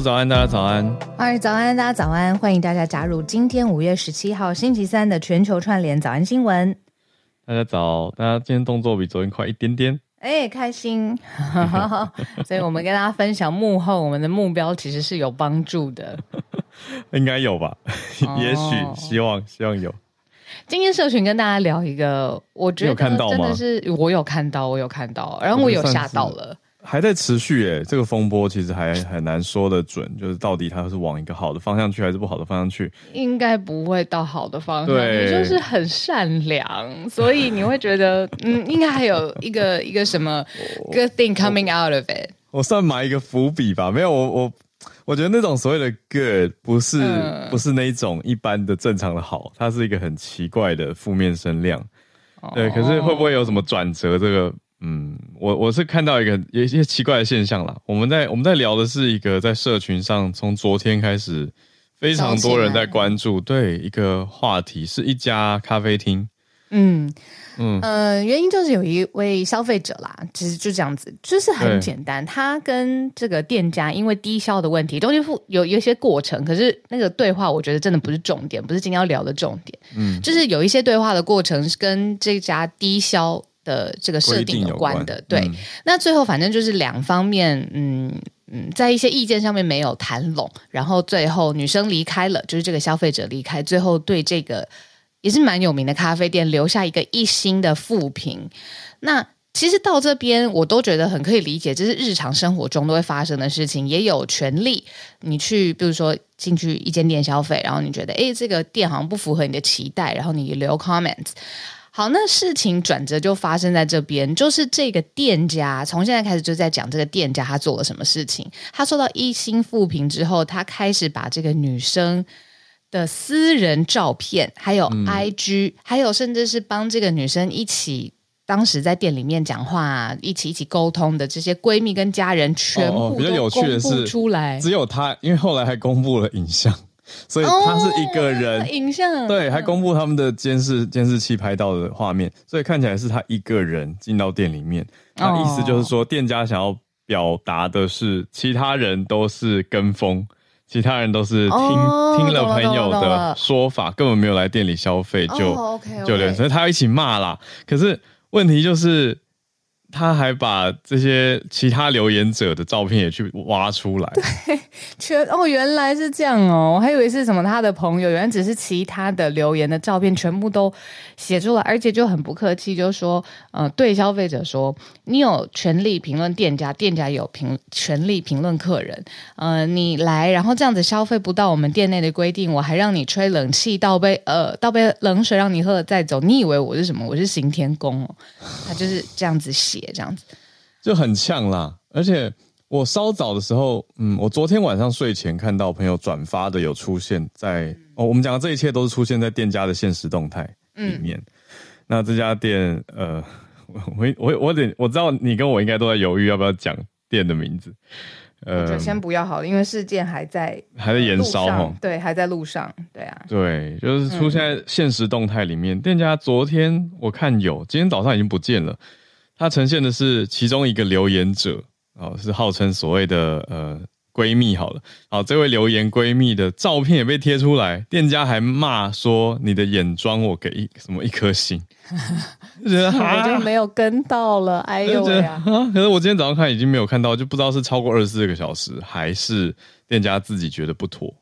早安，大家早安。嗨，早安，大家早安。欢迎大家加入今天五月十七号星期三的全球串联早安新闻。大家早，大家今天动作比昨天快一点点。哎，开心。所以我们跟大家分享幕后，我们的目标其实是有帮助的。应该有吧？也许，希望，希望有。今天社群跟大家聊一个，我觉得真的是我有看到，我有看到，然后我有吓到了。还在持续诶，这个风波其实还很难说得准，就是到底它是往一个好的方向去，还是不好的方向去？应该不会到好的方向。对，你就是很善良，所以你会觉得，嗯，应该还有一个一个什么 good thing coming out of it。我，我算埋一个伏笔吧，没有我我我觉得那种所谓的 good 不是、嗯、不是那一种一般的正常的好，它是一个很奇怪的负面声量。对，可是会不会有什么转折？这个？嗯，我我是看到一个有一些奇怪的现象啦。我们在我们在聊的是一个在社群上从昨天开始非常多人在关注，对一个话题是一家咖啡厅。嗯嗯呃，原因就是有一位消费者啦，其实就这样子，就是很简单，他跟这个店家因为低消的问题，中间有有一些过程，可是那个对话我觉得真的不是重点，不是今天要聊的重点。嗯，就是有一些对话的过程是跟这家低消。的这个设定有关的，关对、嗯，那最后反正就是两方面，嗯嗯，在一些意见上面没有谈拢，然后最后女生离开了，就是这个消费者离开，最后对这个也是蛮有名的咖啡店留下一个一星的负评。那其实到这边我都觉得很可以理解，这是日常生活中都会发生的事情，也有权利你去，比如说进去一间店消费，然后你觉得哎，这个店好像不符合你的期待，然后你留 comments。好，那事情转折就发生在这边，就是这个店家从现在开始就在讲这个店家他做了什么事情。他受到一星负评之后，他开始把这个女生的私人照片，还有 IG，、嗯、还有甚至是帮这个女生一起当时在店里面讲话，一起一起沟通的这些闺蜜跟家人，全部都公布出来。只有他，因为后来还公布了影像。所以他是一个人，哦、影像对，还公布他们的监视监视器拍到的画面，所以看起来是他一个人进到店里面。那意思就是说，店家想要表达的是，其他人都是跟风，其他人都是听、哦、听了朋友的说法，根本没有来店里消费，就、哦、okay, okay 就连，所以他要一起骂啦。可是问题就是。他还把这些其他留言者的照片也去挖出来，对，全哦，原来是这样哦，我还以为是什么他的朋友，原来只是其他的留言的照片全部都写出来，而且就很不客气，就说，呃，对消费者说，你有权利评论店家，店家有评权利评论客人，呃，你来然后这样子消费不到我们店内的规定，我还让你吹冷气，倒杯呃倒杯冷水让你喝了再走，你以为我是什么？我是刑天宫哦，他就是这样子写。这样子。就很呛啦，而且我稍早的时候，嗯，我昨天晚上睡前看到朋友转发的，有出现在、嗯、哦，我们讲的这一切都是出现在店家的现实动态里面、嗯。那这家店，呃，我我我得我知道你跟我应该都在犹豫要不要讲店的名字，呃，就先不要好了，因为事件还在还在延烧哈，对，还在路上，对啊，对，就是出现在现实动态里面、嗯。店家昨天我看有，今天早上已经不见了。它呈现的是其中一个留言者，哦，是号称所谓的呃闺蜜好了，好，这位留言闺蜜的照片也被贴出来，店家还骂说你的眼妆我给一什么一颗星，就觉得我就没有跟到了，哎呦呀！可是我今天早上看已经没有看到，就不知道是超过二十四个小时，还是店家自己觉得不妥，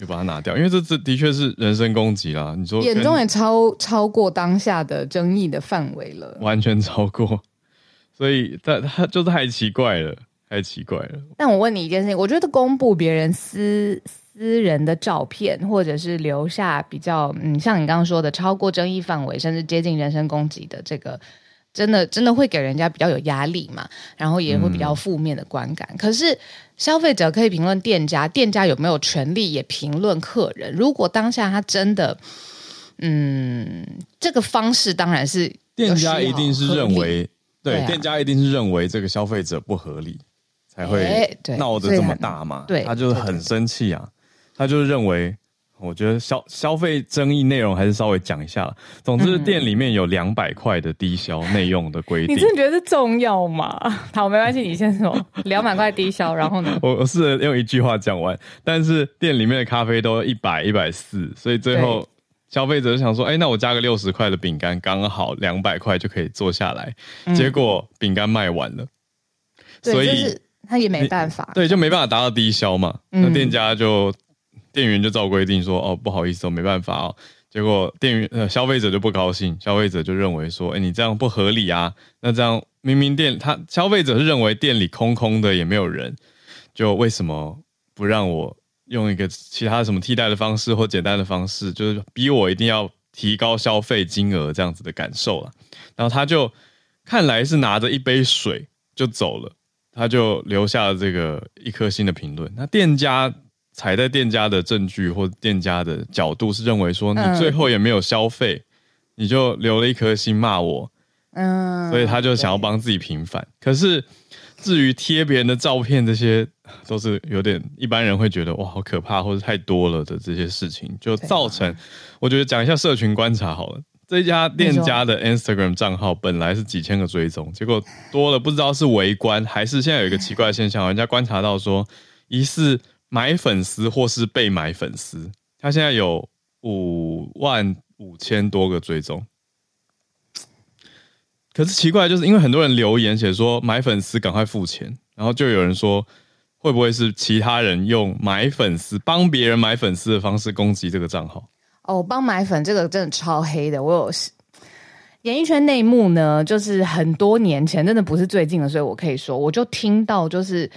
就把它拿掉，因为这这的确是人身攻击啦。你说眼中也超超过当下的争议的范围了，完全超过。所以，他他就是太奇怪了，太奇怪了。但我问你一件事情，我觉得公布别人私私人的照片，或者是留下比较嗯，像你刚刚说的超过争议范围，甚至接近人身攻击的这个，真的真的会给人家比较有压力嘛？然后也会比较负面的观感。嗯、可是消费者可以评论店家，店家有没有权利也评论客人？如果当下他真的，嗯，这个方式当然是店家一定是认为。对，店家一定是认为这个消费者不合理，才会闹得这么大嘛。对，他就是很生气啊，他就是认为我觉得消消费争议内容还是稍微讲一下了。总之，店里面有两百块的低消内用的规定。你真的觉得是重要吗？好，没关系，你先说。两百块低消，然后呢？我我试着用一句话讲完，但是店里面的咖啡都一百一百四，所以最后消费者就想说：“哎、欸，那我加个六十块的饼干，刚好两百块就可以做下来。嗯”结果饼干卖完了，所以他也没办法，对，就没办法达到低消嘛。嗯、那店家就。店员就照规定说：“哦，不好意思，我没办法哦。”结果店员呃消费者就不高兴，消费者就认为说：“哎，你这样不合理啊！那这样明明店他消费者是认为店里空空的也没有人，就为什么不让我用一个其他什么替代的方式或简单的方式，就是逼我一定要提高消费金额这样子的感受了？”然后他就看来是拿着一杯水就走了，他就留下了这个一颗星的评论。那店家。踩在店家的证据或店家的角度是认为说，你最后也没有消费，嗯、你就留了一颗心骂我，嗯，所以他就想要帮自己平反。可是至于贴别人的照片，这些都是有点一般人会觉得哇好可怕或者太多了的这些事情，就造成我觉得讲一下社群观察好了。这家店家的 Instagram 账号本来是几千个追踪，结果多了不知道是围观还是现在有一个奇怪的现象，人家观察到说疑似。买粉丝或是被买粉丝，他现在有五万五千多个追踪。可是奇怪，就是因为很多人留言写说买粉丝赶快付钱，然后就有人说会不会是其他人用买粉丝帮别人买粉丝的方式攻击这个账号？哦，帮买粉这个真的超黑的。我有演艺圈内幕呢，就是很多年前，真的不是最近的，所以我可以说，我就听到就是。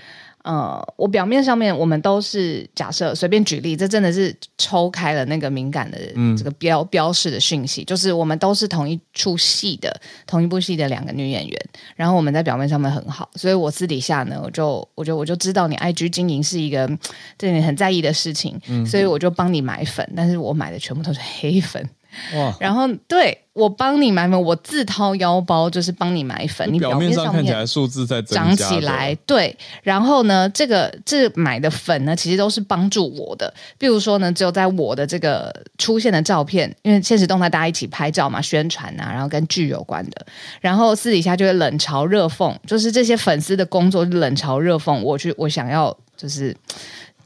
呃，我表面上面我们都是假设随便举例，这真的是抽开了那个敏感的这个标、嗯、标示的讯息，就是我们都是同一出戏的同一部戏的两个女演员，然后我们在表面上面很好，所以我私底下呢，我就我就我就知道你 IG 经营是一个这你很在意的事情，嗯、所以我就帮你买粉，但是我买的全部都是黑粉。哇！然后对我帮你买粉，我自掏腰包就是帮你买粉。你表面上看起来数字在涨起来，对。然后呢，这个这个买的粉呢，其实都是帮助我的。比如说呢，只有在我的这个出现的照片，因为现实动态大家一起拍照嘛，宣传啊，然后跟剧有关的。然后私底下就会冷嘲热讽，就是这些粉丝的工作是冷嘲热讽。我去，我想要就是。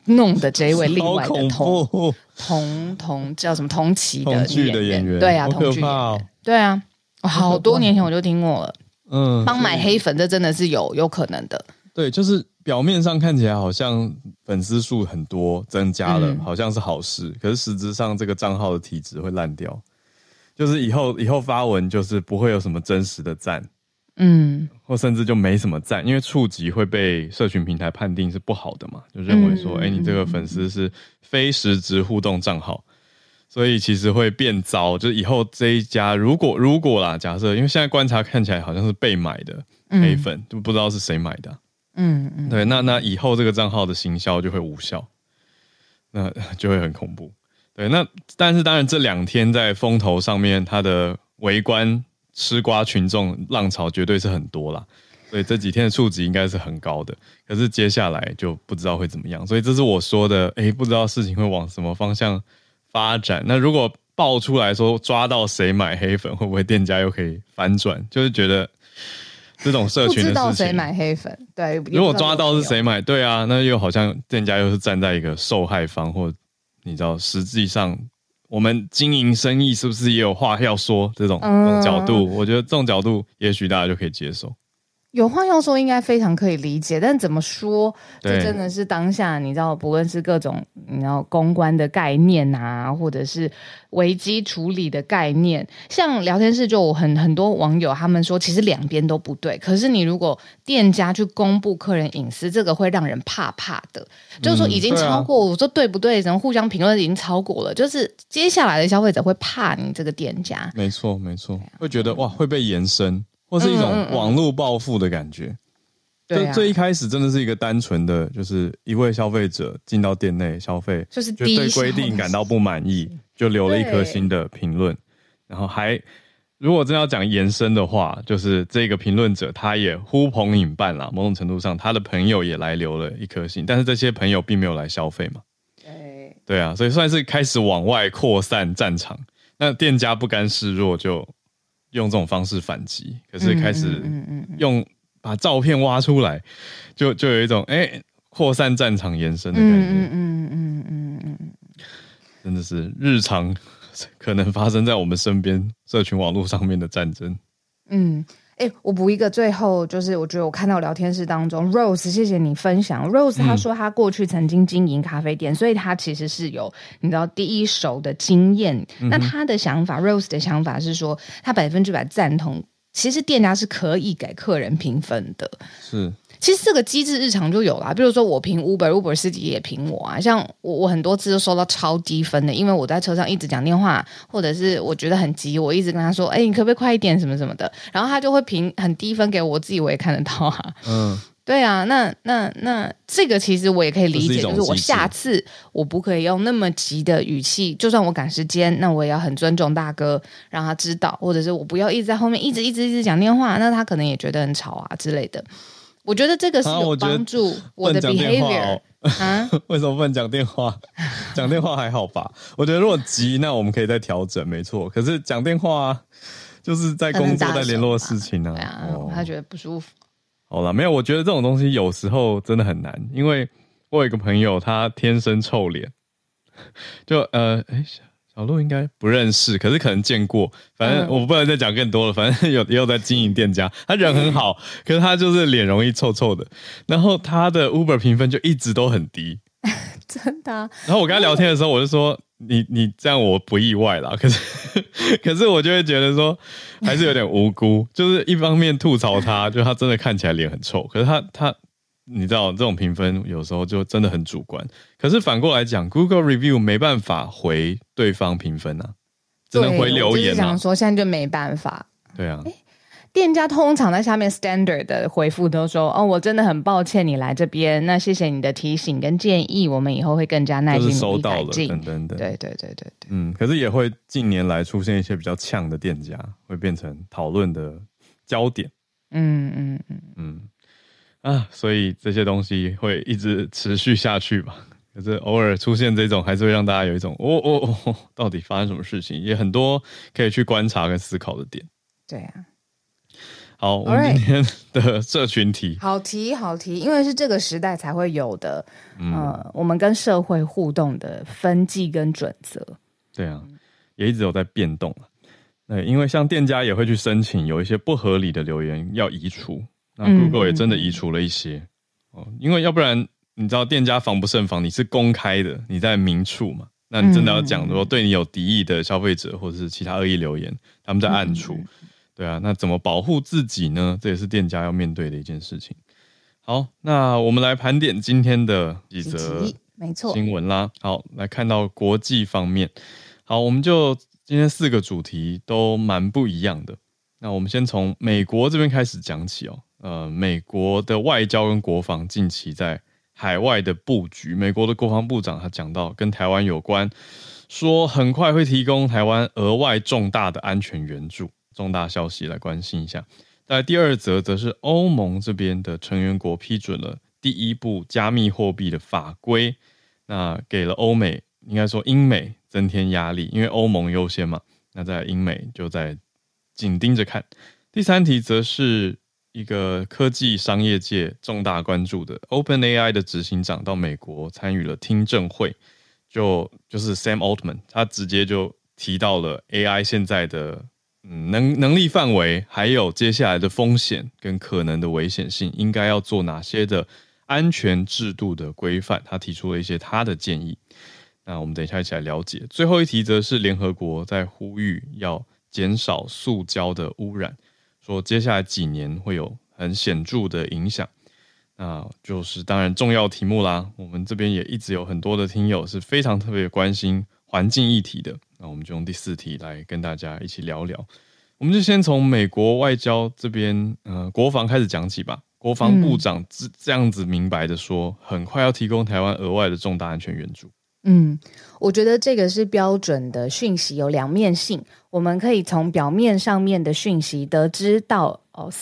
弄的这一位另外的同 同同叫什么同期的女演员，演员。对啊，同剧演员，哦、对啊，好多年前我就听过了。嗯，帮买黑粉，这真的是有有可能的。对，就是表面上看起来好像粉丝数很多增加了，嗯、好像是好事，可是实质上这个账号的体质会烂掉，就是以后以后发文就是不会有什么真实的赞。嗯，或甚至就没什么赞，因为触及会被社群平台判定是不好的嘛，就认为说，哎、嗯欸，你这个粉丝是非实质互动账号，所以其实会变糟。就是以后这一家，如果如果啦，假设，因为现在观察看起来好像是被买的黑粉，就、嗯、不知道是谁买的。嗯嗯，对，那那以后这个账号的行销就会无效，那就会很恐怖。对，那但是当然这两天在风头上面，它的围观。吃瓜群众浪潮绝对是很多啦，所以这几天的数值应该是很高的。可是接下来就不知道会怎么样，所以这是我说的，哎，不知道事情会往什么方向发展。那如果爆出来说抓到谁买黑粉，会不会店家又可以反转？就是觉得这种社群的事情，不知道谁买黑粉，对，如果抓到是谁买，对啊，那又好像店家又是站在一个受害方，或你知道实际上。我们经营生意是不是也有话要说？这种这种角度，嗯、我觉得这种角度也许大家就可以接受。有话要说，应该非常可以理解，但怎么说？这真的是当下，你知道，不论是各种你知道公关的概念啊，或者是危机处理的概念，像聊天室就很很多网友他们说，其实两边都不对。可是你如果店家去公布客人隐私，这个会让人怕怕的。就是说已经超过，嗯啊、我说对不对？然后互相评论已经超过了，就是接下来的消费者会怕你这个店家。没错，没错，会觉得哇会被延伸。或是一种网络暴富的感觉，就、嗯嗯嗯、最一开始真的是一个单纯的，就是一位消费者进到店内消费，就是对规定感到不满意，就留了一颗心的评论，然后还如果真要讲延伸的话，就是这个评论者他也呼朋引伴啦，某种程度上他的朋友也来留了一颗心，但是这些朋友并没有来消费嘛。对啊，所以算是开始往外扩散战场。那店家不甘示弱，就用这种方式反击。可是开始用把照片挖出来，就就有一种哎扩散战场延伸的感觉。嗯嗯嗯嗯嗯，真的是日常可能发生在我们身边社群网络上面的战争。嗯。哎，我补一个，最后就是我觉得我看到聊天室当中，Rose，谢谢你分享。Rose 他说他过去曾经经营咖啡店，嗯、所以他其实是有你知道第一手的经验。嗯、那他的想法，Rose 的想法是说，他百分之百赞同，其实店家是可以给客人评分的。是。其实这个机制日常就有啦，比如说我评 Uber，Uber 司机也评我啊。像我，我很多次都收到超低分的，因为我在车上一直讲电话，或者是我觉得很急，我一直跟他说：“哎，你可不可以快一点？什么什么的。”然后他就会评很低分给我，我自己我也看得到啊。嗯，对啊，那那那这个其实我也可以理解，是就是我下次我不可以用那么急的语气，就算我赶时间，那我也要很尊重大哥，让他知道，或者是我不要一直在后面一直一直一直讲电话，那他可能也觉得很吵啊之类的。我觉得这个是有帮助 我的 behavior 啊？为什么不能讲电话？讲电话还好吧？我觉得如果急，那我们可以再调整，没错。可是讲电话就是在工作、在联络事情啊。对啊，哦、他觉得不舒服。好了，没有。我觉得这种东西有时候真的很难，因为我有一个朋友，他天生臭脸，就呃，哎。小路应该不认识，可是可能见过。反正我不能再讲更多了。反正有也有在经营店家，他人很好，可是他就是脸容易臭臭的。然后他的 Uber 评分就一直都很低，真的。然后我跟他聊天的时候，我就说：“你你这样我不意外啦。”可是可是我就会觉得说，还是有点无辜。就是一方面吐槽他，就他真的看起来脸很臭，可是他他。你知道这种评分有时候就真的很主观，可是反过来讲，Google Review 没办法回对方评分啊，只能回留言啊。想说现在就没办法。对啊，店家通常在下面 standard 的回复都说：“哦，我真的很抱歉你来这边，那谢谢你的提醒跟建议，我们以后会更加耐心努力改进。”等等等。对对对对对。嗯，可是也会近年来出现一些比较呛的店家，会变成讨论的焦点。嗯嗯嗯嗯。嗯啊，所以这些东西会一直持续下去吧？可是偶尔出现这种，还是会让大家有一种哦哦哦，到底发生什么事情？也很多可以去观察跟思考的点。对啊。好，我们今天的社群题，好题好题，因为是这个时代才会有的，嗯、呃，我们跟社会互动的分际跟准则。对啊，也一直有在变动。对，因为像店家也会去申请，有一些不合理的留言要移除。那 Google 也真的移除了一些哦，嗯、因为要不然你知道店家防不胜防，你是公开的，你在明处嘛，那你真的要讲说对你有敌意的消费者或者是其他恶意留言，他们在暗处，嗯、对啊，那怎么保护自己呢？这也是店家要面对的一件事情。好，那我们来盘点今天的几则没错新闻啦。好，来看到国际方面，好，我们就今天四个主题都蛮不一样的。那我们先从美国这边开始讲起哦。呃，美国的外交跟国防近期在海外的布局，美国的国防部长他讲到跟台湾有关，说很快会提供台湾额外重大的安全援助，重大消息来关心一下。在第二则则是欧盟这边的成员国批准了第一部加密货币的法规，那给了欧美，应该说英美增添压力，因为欧盟优先嘛，那在英美就在紧盯着看。第三题则是。一个科技商业界重大关注的 OpenAI 的执行长到美国参与了听证会，就就是 Sam Altman，他直接就提到了 AI 现在的嗯能能力范围，还有接下来的风险跟可能的危险性，应该要做哪些的安全制度的规范，他提出了一些他的建议。那我们等一下一起来了解。最后一题则是联合国在呼吁要减少塑胶的污染。说接下来几年会有很显著的影响，那就是当然重要题目啦。我们这边也一直有很多的听友是非常特别关心环境议题的，那我们就用第四题来跟大家一起聊聊。我们就先从美国外交这边，呃，国防开始讲起吧。国防部长这这样子明白的说，很快要提供台湾额外的重大安全援助。嗯，我觉得这个是标准的讯息，有两面性。我们可以从表面上面的讯息得知到，哦，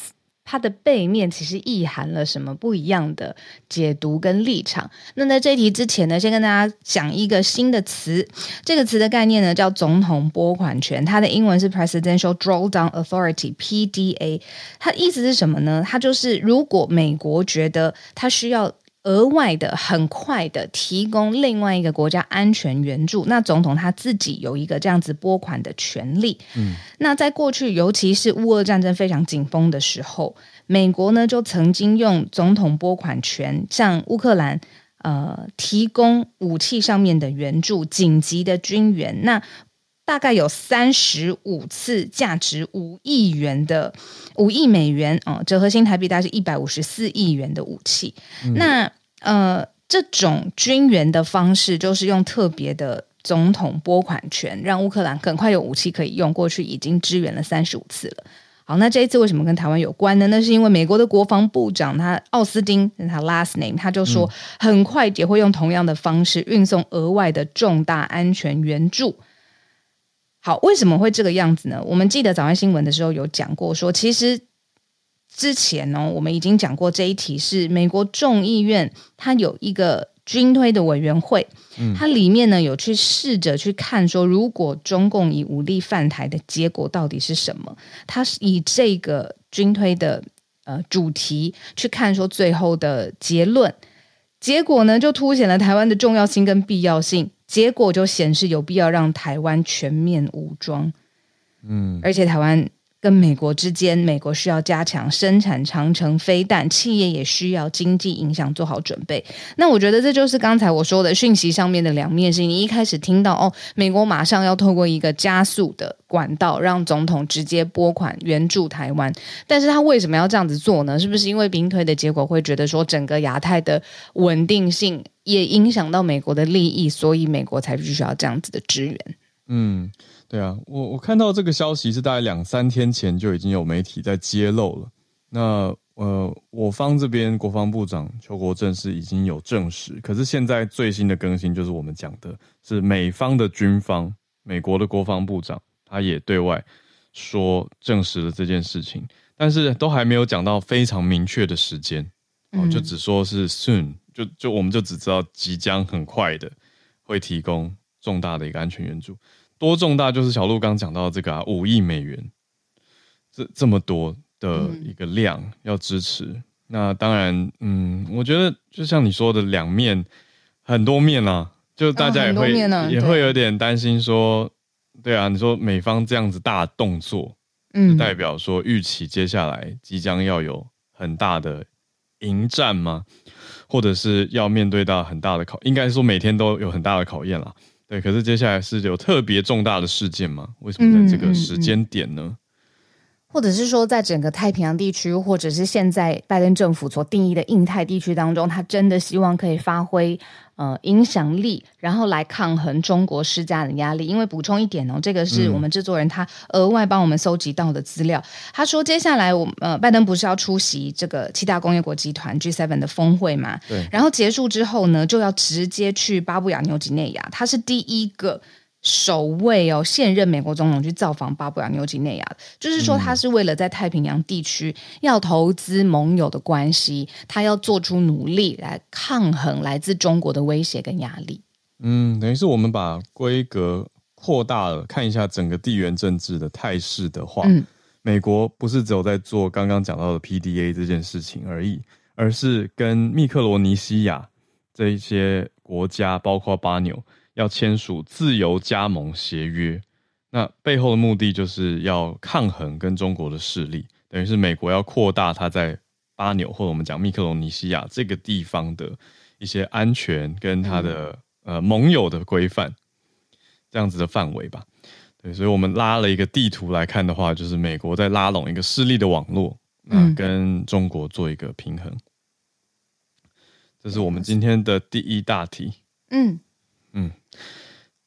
它的背面其实意含了什么不一样的解读跟立场。那在这题之前呢，先跟大家讲一个新的词，这个词的概念呢叫总统拨款权，它的英文是 Presidential Drawdown Authority（PDA）。它意思是什么呢？它就是如果美国觉得它需要。额外的、很快的提供另外一个国家安全援助，那总统他自己有一个这样子拨款的权利。嗯，那在过去，尤其是乌俄战争非常紧绷的时候，美国呢就曾经用总统拨款权向乌克兰呃提供武器上面的援助、紧急的军援。那大概有三十五次，价值五亿元的五亿美元哦，折合新台币大概是一百五十四亿元的武器。嗯、那呃，这种军援的方式就是用特别的总统拨款权，让乌克兰很快有武器可以用。过去已经支援了三十五次了。好，那这一次为什么跟台湾有关呢？那是因为美国的国防部长他奥斯汀，他 last name，他就说很快也会用同样的方式运送额外的重大安全援助。好，为什么会这个样子呢？我们记得早安新闻的时候有讲过说，说其实之前呢，我们已经讲过这一题是美国众议院，它有一个军推的委员会，嗯，它里面呢有去试着去看说，如果中共以武力犯台的结果到底是什么？它是以这个军推的呃主题去看说最后的结论，结果呢就凸显了台湾的重要性跟必要性。结果就显示有必要让台湾全面武装，嗯，而且台湾跟美国之间，美国需要加强生产长程飞弹，企业也需要经济影响做好准备。那我觉得这就是刚才我说的讯息上面的两面性。你一开始听到哦，美国马上要透过一个加速的管道，让总统直接拨款援助台湾，但是他为什么要这样子做呢？是不是因为兵推的结果会觉得说整个亚太的稳定性？也影响到美国的利益，所以美国才必须要这样子的支援。嗯，对啊，我我看到这个消息是大概两三天前就已经有媒体在揭露了。那呃，我方这边国防部长邱国正是已经有证实，可是现在最新的更新就是我们讲的是美方的军方，美国的国防部长他也对外说证实了这件事情，但是都还没有讲到非常明确的时间，哦，就只说是 soon。就就我们就只知道即将很快的会提供重大的一个安全援助，多重大就是小鹿刚讲到这个啊，五亿美元，这这么多的一个量要支持，嗯、那当然，嗯，我觉得就像你说的两面很多面啊，就大家也会、啊啊、也会有点担心说，对啊，你说美方这样子大动作，嗯，代表说预期接下来即将要有很大的迎战吗？或者是要面对到很大的考，应该说每天都有很大的考验啦。对，可是接下来是有特别重大的事件吗？为什么在这个时间点呢？或者是说，在整个太平洋地区，或者是现在拜登政府所定义的印太地区当中，他真的希望可以发挥呃影响力，然后来抗衡中国施加的压力。因为补充一点哦，这个是我们制作人他额外帮我们搜集到的资料。嗯、他说，接下来我呃拜登不是要出席这个七大工业国集团 G7 的峰会嘛？对。然后结束之后呢，就要直接去巴布亚纽几内亚，他是第一个。首位哦，现任美国总统去造访巴布亚纽几内亚，就是说他是为了在太平洋地区要投资盟友的关系，他要做出努力来抗衡来自中国的威胁跟压力。嗯，等于是我们把规格扩大了，看一下整个地缘政治的态势的话，嗯，美国不是只有在做刚刚讲到的 PDA 这件事情而已，而是跟密克罗尼西亚这一些国家，包括巴纽。要签署自由加盟协约，那背后的目的就是要抗衡跟中国的势力，等于是美国要扩大它在巴纽或者我们讲密克罗尼西亚这个地方的一些安全跟它的、嗯、呃盟友的规范，这样子的范围吧。对，所以我们拉了一个地图来看的话，就是美国在拉拢一个势力的网络，那跟中国做一个平衡。这是我们今天的第一大题。嗯。嗯，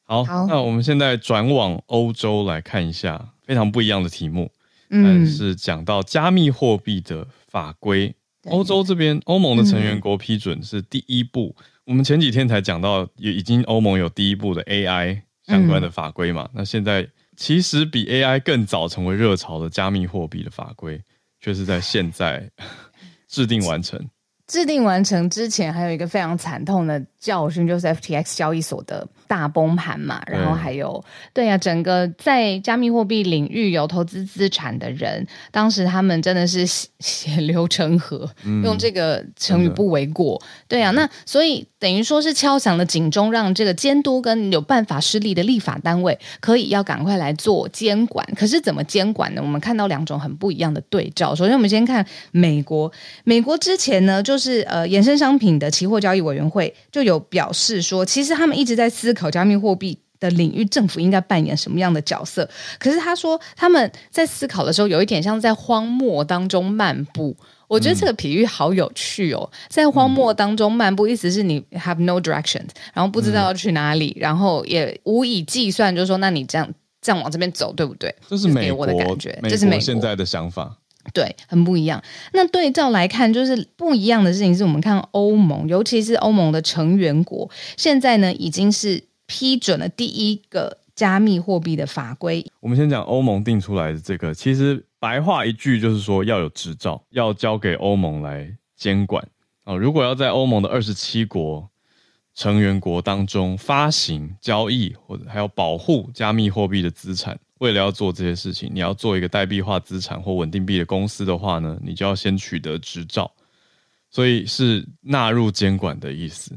好，好，那我们现在转往欧洲来看一下非常不一样的题目，嗯，是讲到加密货币的法规。欧洲这边，欧盟的成员国批准是第一步。嗯、我们前几天才讲到，也已经欧盟有第一步的 AI 相关的法规嘛。嗯、那现在其实比 AI 更早成为热潮的加密货币的法规，却是在现在 制定完成。制定完成之前，还有一个非常惨痛的教训，就是 FTX 交易所的大崩盘嘛。然后还有，对呀、啊，整个在加密货币领域有投资资产的人，当时他们真的是血流成河，嗯、用这个成语不为过。对呀、啊，那所以等于说是敲响了警钟，让这个监督跟有办法施力的立法单位可以要赶快来做监管。可是怎么监管呢？我们看到两种很不一样的对照。首先，我们先看美国，美国之前呢。就是呃，衍生商品的期货交易委员会就有表示说，其实他们一直在思考加密货币的领域，政府应该扮演什么样的角色。可是他说他们在思考的时候，有一点像在荒漠当中漫步。我觉得这个比喻好有趣哦，在荒漠当中漫步，意思是你 have no direction，然后不知道要去哪里，然后也无以计算，就是说，那你这样这样往这边走，对不对？这是美国的感觉，这是美国现在的想法。对，很不一样。那对照来看，就是不一样的事情是我们看欧盟，尤其是欧盟的成员国，现在呢已经是批准了第一个加密货币的法规。我们先讲欧盟定出来的这个，其实白话一句就是说要有执照，要交给欧盟来监管啊。如果要在欧盟的二十七国成员国当中发行、交易或者还要保护加密货币的资产。为了要做这些事情，你要做一个代币化资产或稳定币的公司的话呢，你就要先取得执照，所以是纳入监管的意思。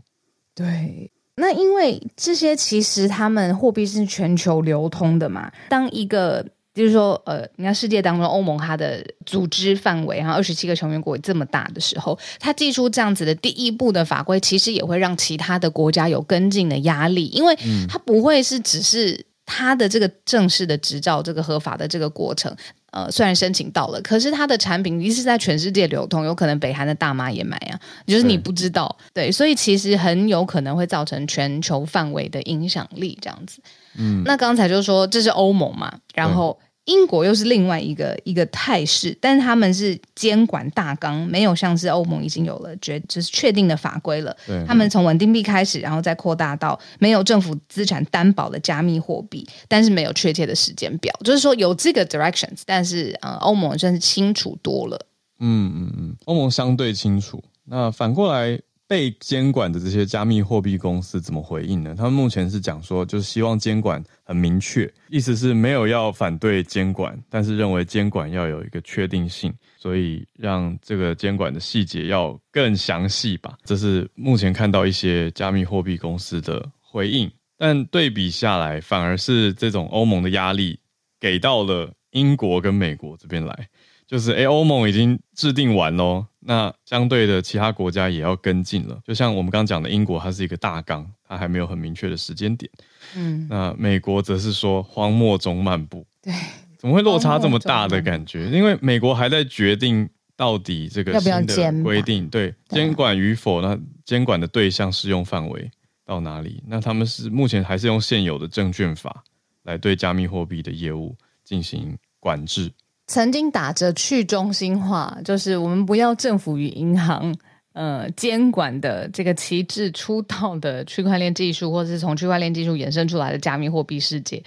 对，那因为这些其实他们货币是全球流通的嘛，当一个就是说，呃，你看世界当中欧盟它的组织范围然后，二十七个成员国这么大的时候，它寄出这样子的第一步的法规，其实也会让其他的国家有跟进的压力，因为它不会是只是。他的这个正式的执照，这个合法的这个过程，呃，虽然申请到了，可是他的产品一直在全世界流通，有可能北韩的大妈也买啊，就是你不知道，对，对，所以其实很有可能会造成全球范围的影响力这样子。嗯，那刚才就说这是欧盟嘛，然后。英国又是另外一个一个态势，但是他们是监管大纲，没有像是欧盟已经有了决就是确定的法规了。对，他们从稳定币开始，然后再扩大到没有政府资产担保的加密货币，但是没有确切的时间表。就是说有这个 directions，但是呃，欧盟真是清楚多了。嗯嗯嗯，欧盟相对清楚。那反过来。被监管的这些加密货币公司怎么回应呢？他们目前是讲说，就是希望监管很明确，意思是没有要反对监管，但是认为监管要有一个确定性，所以让这个监管的细节要更详细吧。这是目前看到一些加密货币公司的回应，但对比下来，反而是这种欧盟的压力给到了英国跟美国这边来。就是诶，欧盟已经制定完喽，那相对的其他国家也要跟进了。就像我们刚刚讲的，英国它是一个大纲，它还没有很明确的时间点。嗯，那美国则是说荒漠中漫步。对，怎么会落差这么大的感觉？因为美国还在决定到底这个新的规定，对监管与否，那监管的对象适用范围到哪里？那他们是目前还是用现有的证券法来对加密货币的业务进行管制。曾经打着去中心化，就是我们不要政府与银行呃监管的这个旗帜出道的区块链技术，或者是从区块链技术衍生出来的加密货币世界，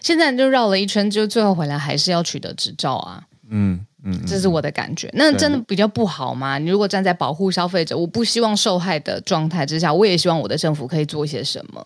现在就绕了一圈，就最后回来还是要取得执照啊。嗯嗯，这是我的感觉。那真的比较不好吗？你如果站在保护消费者，我不希望受害的状态之下，我也希望我的政府可以做一些什么。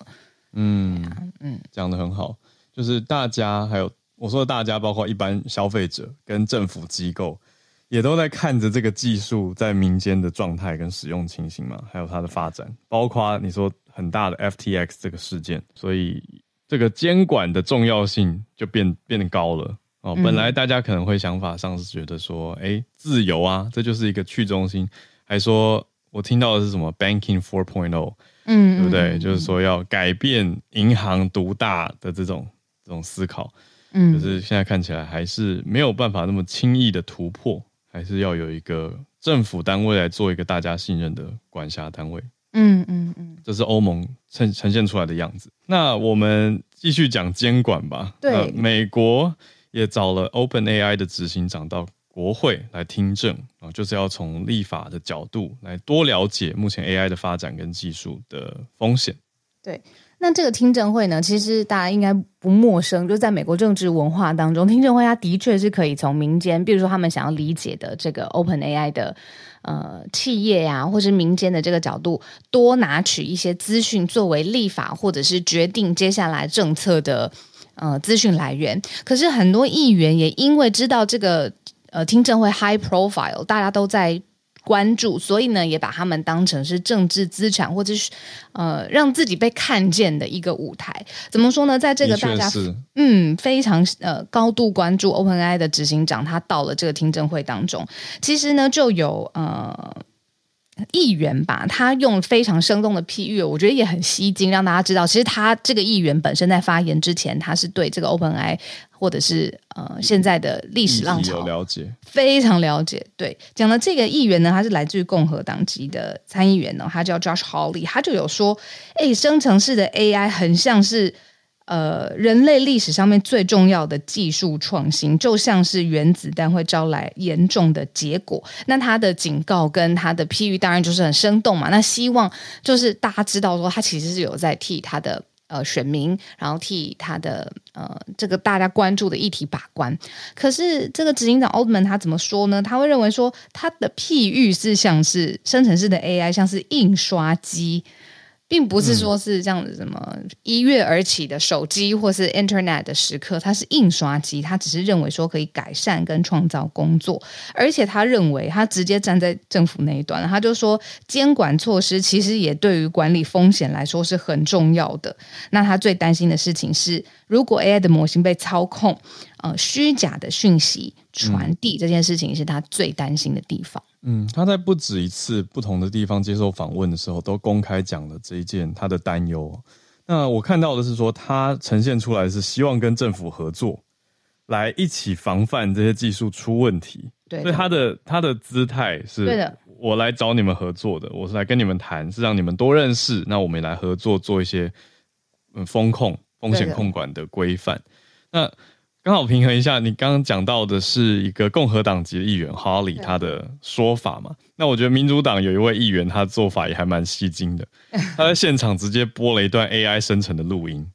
嗯嗯，讲的很好，就是大家还有。我说的大家包括一般消费者跟政府机构，也都在看着这个技术在民间的状态跟使用情形嘛，还有它的发展，包括你说很大的 FTX 这个事件，所以这个监管的重要性就变变高了哦。本来大家可能会想法上是觉得说，哎、欸，自由啊，这就是一个去中心，还说我听到的是什么 Banking 4.0，嗯，对不对？就是说要改变银行独大的这种这种思考。嗯，可是现在看起来还是没有办法那么轻易的突破，还是要有一个政府单位来做一个大家信任的管辖单位。嗯嗯嗯，这是欧盟呈呈现出来的样子。那我们继续讲监管吧。对，美国也找了 OpenAI 的执行长到国会来听证啊，就是要从立法的角度来多了解目前 AI 的发展跟技术的风险。对。那这个听证会呢，其实大家应该不陌生，就在美国政治文化当中，听证会它的确是可以从民间，比如说他们想要理解的这个 Open AI 的呃企业呀、或是民间的这个角度，多拿取一些资讯作为立法或者是决定接下来政策的呃资讯来源。可是很多议员也因为知道这个呃听证会 high profile，大家都在。关注，所以呢，也把他们当成是政治资产，或者是呃，让自己被看见的一个舞台。怎么说呢？在这个大家嗯非常呃高度关注 OpenAI 的执行长，他到了这个听证会当中，其实呢，就有呃。议员吧，他用非常生动的譬喻，我觉得也很吸睛，让大家知道，其实他这个议员本身在发言之前，他是对这个 OpenAI 或者是呃现在的历史浪潮有了解，非常了解。对，讲的这个议员呢，他是来自于共和党籍的参议员呢，他叫 Josh Hawley，他就有说，哎，生成式的 AI 很像是。呃，人类历史上面最重要的技术创新，就像是原子弹会招来严重的结果。那他的警告跟他的譬喻，当然就是很生动嘛。那希望就是大家知道说，他其实是有在替他的呃选民，然后替他的呃这个大家关注的议题把关。可是这个执行长 Altman 他怎么说呢？他会认为说，他的譬喻是像是生成式的 AI，像是印刷机。并不是说是这样子，什么一跃而起的手机或是 Internet 的时刻，它是印刷机，他只是认为说可以改善跟创造工作，而且他认为他直接站在政府那一端，他就说监管措施其实也对于管理风险来说是很重要的。那他最担心的事情是，如果 AI 的模型被操控，呃，虚假的讯息传递这件事情是他最担心的地方。嗯，他在不止一次不同的地方接受访问的时候，都公开讲了这一件他的担忧。那我看到的是说，他呈现出来是希望跟政府合作，来一起防范这些技术出问题。对，所以他的他的姿态是，对的，我来找你们合作的，我是来跟你们谈，是让你们多认识，那我们来合作做一些嗯风控、风险控管的规范。那刚好平衡一下，你刚刚讲到的是一个共和党籍的议员 Hawley 他的说法嘛？那我觉得民主党有一位议员，他的做法也还蛮吸睛的。他在现场直接播了一段 AI 生成的录音，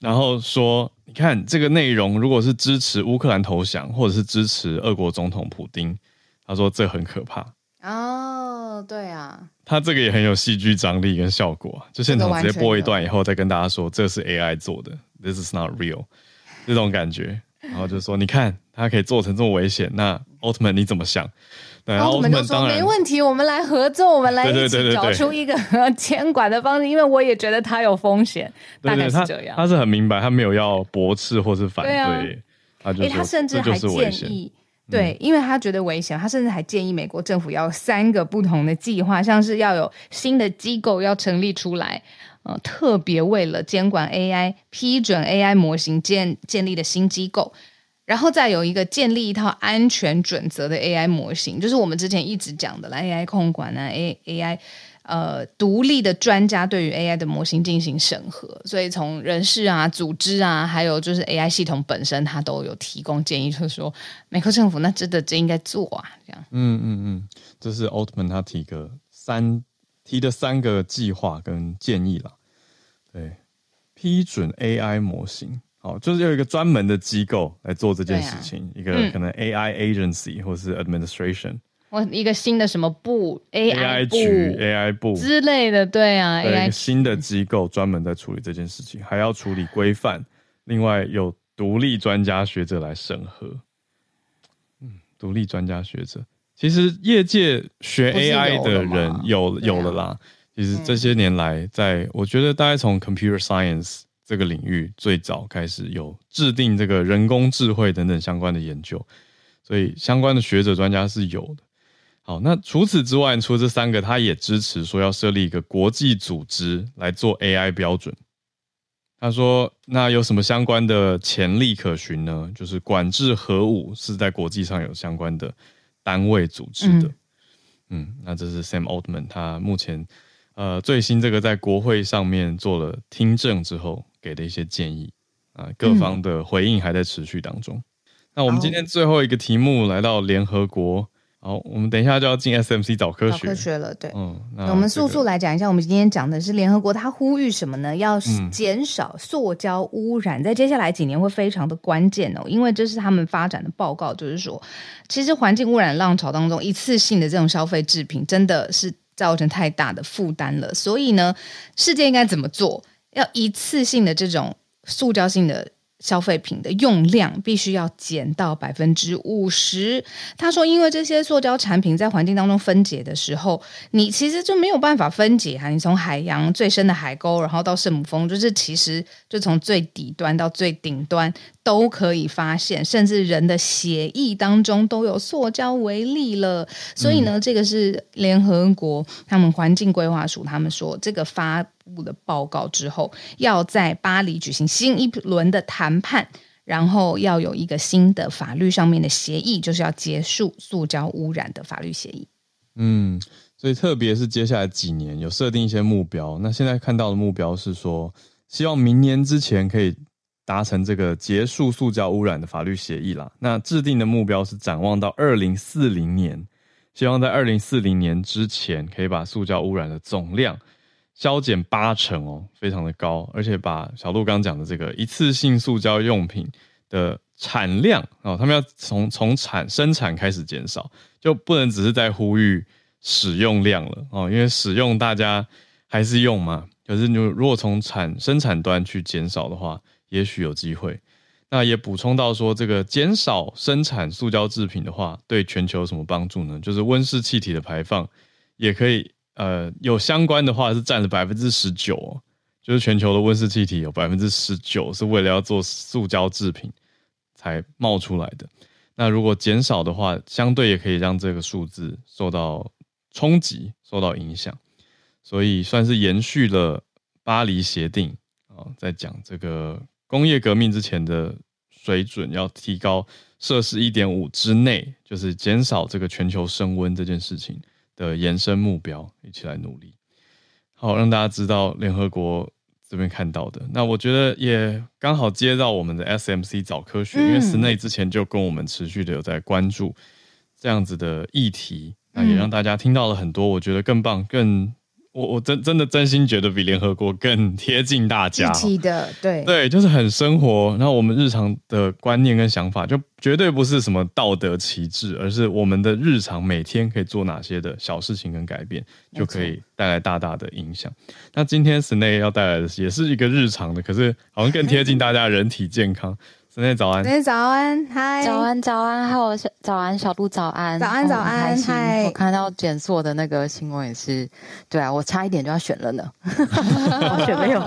然后说：“你看这个内容，如果是支持乌克兰投降，或者是支持俄国总统普丁，他说这很可怕。”哦，对啊，他这个也很有戏剧张力跟效果，就现场直接播一段以后，再跟大家说这是 AI 做的，This is not real。这种感觉，然后就说：“你看，他可以做成这么危险，那奥特曼你怎么想？”对，奥特曼当然没问题，我们来合作，我们来一起找出一个 监管的方式，因为我也觉得他有风险。大概是这样，他是很明白，他没有要驳斥或是反对，啊、他就说他甚至还建议，对，因为他觉得危险，他甚至还建议美国政府要三个不同的计划，像是要有新的机构要成立出来。呃，特别为了监管 AI、批准 AI 模型建建立的新机构，然后再有一个建立一套安全准则的 AI 模型，就是我们之前一直讲的啦，AI 控管啊，A AI 呃独立的专家对于 AI 的模型进行审核，所以从人事啊、组织啊，还有就是 AI 系统本身，它都有提供建议，就是说美国政府那真的真应该做啊，这样。嗯嗯嗯，这是奥特曼他提个三。提的三个计划跟建议啦，对，批准 AI 模型，好，就是有一个专门的机构来做这件事情，啊、一个可能 AI agency、嗯、或是 administration，或一个新的什么部 AI 部 AI 局 AI 部。之类的，对啊，对 AI 一个新的机构专门在处理这件事情，还要处理规范，另外有独立专家学者来审核，嗯，独立专家学者。其实业界学 AI 的人有有了啦。其实这些年来，在我觉得大概从 computer science 这个领域最早开始有制定这个人工智慧等等相关的研究，所以相关的学者专家是有的。好，那除此之外，除了这三个，他也支持说要设立一个国际组织来做 AI 标准。他说，那有什么相关的潜力可循呢？就是管制核武是在国际上有相关的。单位组织的，嗯，嗯，那这是 Sam Altman，他目前呃最新这个在国会上面做了听证之后给的一些建议啊，各方的回应还在持续当中。嗯、那我们今天最后一个题目来到联合国好，我们等一下就要进 SMC 早科学，早科学了。对，嗯，那我们速速来讲一下，我们今天讲的是联合国，它呼吁什么呢？要减少塑胶污染，嗯、在接下来几年会非常的关键哦，因为这是他们发展的报告，就是说，其实环境污染浪潮当中，一次性的这种消费制品真的是造成太大的负担了。所以呢，世界应该怎么做？要一次性的这种塑胶性的。消费品的用量必须要减到百分之五十。他说，因为这些塑胶产品在环境当中分解的时候，你其实就没有办法分解哈。你从海洋最深的海沟，然后到圣母峰，就是其实就从最底端到最顶端都可以发现，甚至人的血液当中都有塑胶微粒了。所以呢，这个是联合国他们环境规划署他们说这个发。布的报告之后，要在巴黎举行新一轮的谈判，然后要有一个新的法律上面的协议，就是要结束塑胶污染的法律协议。嗯，所以特别是接下来几年有设定一些目标，那现在看到的目标是说，希望明年之前可以达成这个结束塑胶污染的法律协议啦。那制定的目标是展望到二零四零年，希望在二零四零年之前可以把塑胶污染的总量。削减八成哦，非常的高，而且把小鹿刚讲的这个一次性塑胶用品的产量哦，他们要从从产生产开始减少，就不能只是在呼吁使用量了哦，因为使用大家还是用嘛，可是你如果从产生产端去减少的话，也许有机会。那也补充到说，这个减少生产塑胶制品的话，对全球有什么帮助呢？就是温室气体的排放也可以。呃，有相关的话是占了百分之十九，就是全球的温室气体有百分之十九是为了要做塑胶制品才冒出来的。那如果减少的话，相对也可以让这个数字受到冲击、受到影响，所以算是延续了巴黎协定啊，在讲这个工业革命之前的水准要提高摄氏一点五之内，就是减少这个全球升温这件事情。的延伸目标，一起来努力，好让大家知道联合国这边看到的。那我觉得也刚好接到我们的 SMC 早科学，因为 sna 之前就跟我们持续的有在关注这样子的议题，那也让大家听到了很多，我觉得更棒、更。我我真真的真心觉得比联合国更 贴近大家，一起的，对对，就是很生活。然后我们日常的观念跟想法，就绝对不是什么道德旗帜，而是我们的日常每天可以做哪些的小事情跟改变，就可以带来大大的影响。那今天 Snae 要带来的也是一个日常的，可是好像更贴近大家的人体健康。Snae 早安，早安，嗨，早安，早安，还有小早安，小鹿早安，早安，早安，嗨，我看到简硕的那个新闻也是，对啊，我差一点就要选了呢，选没有？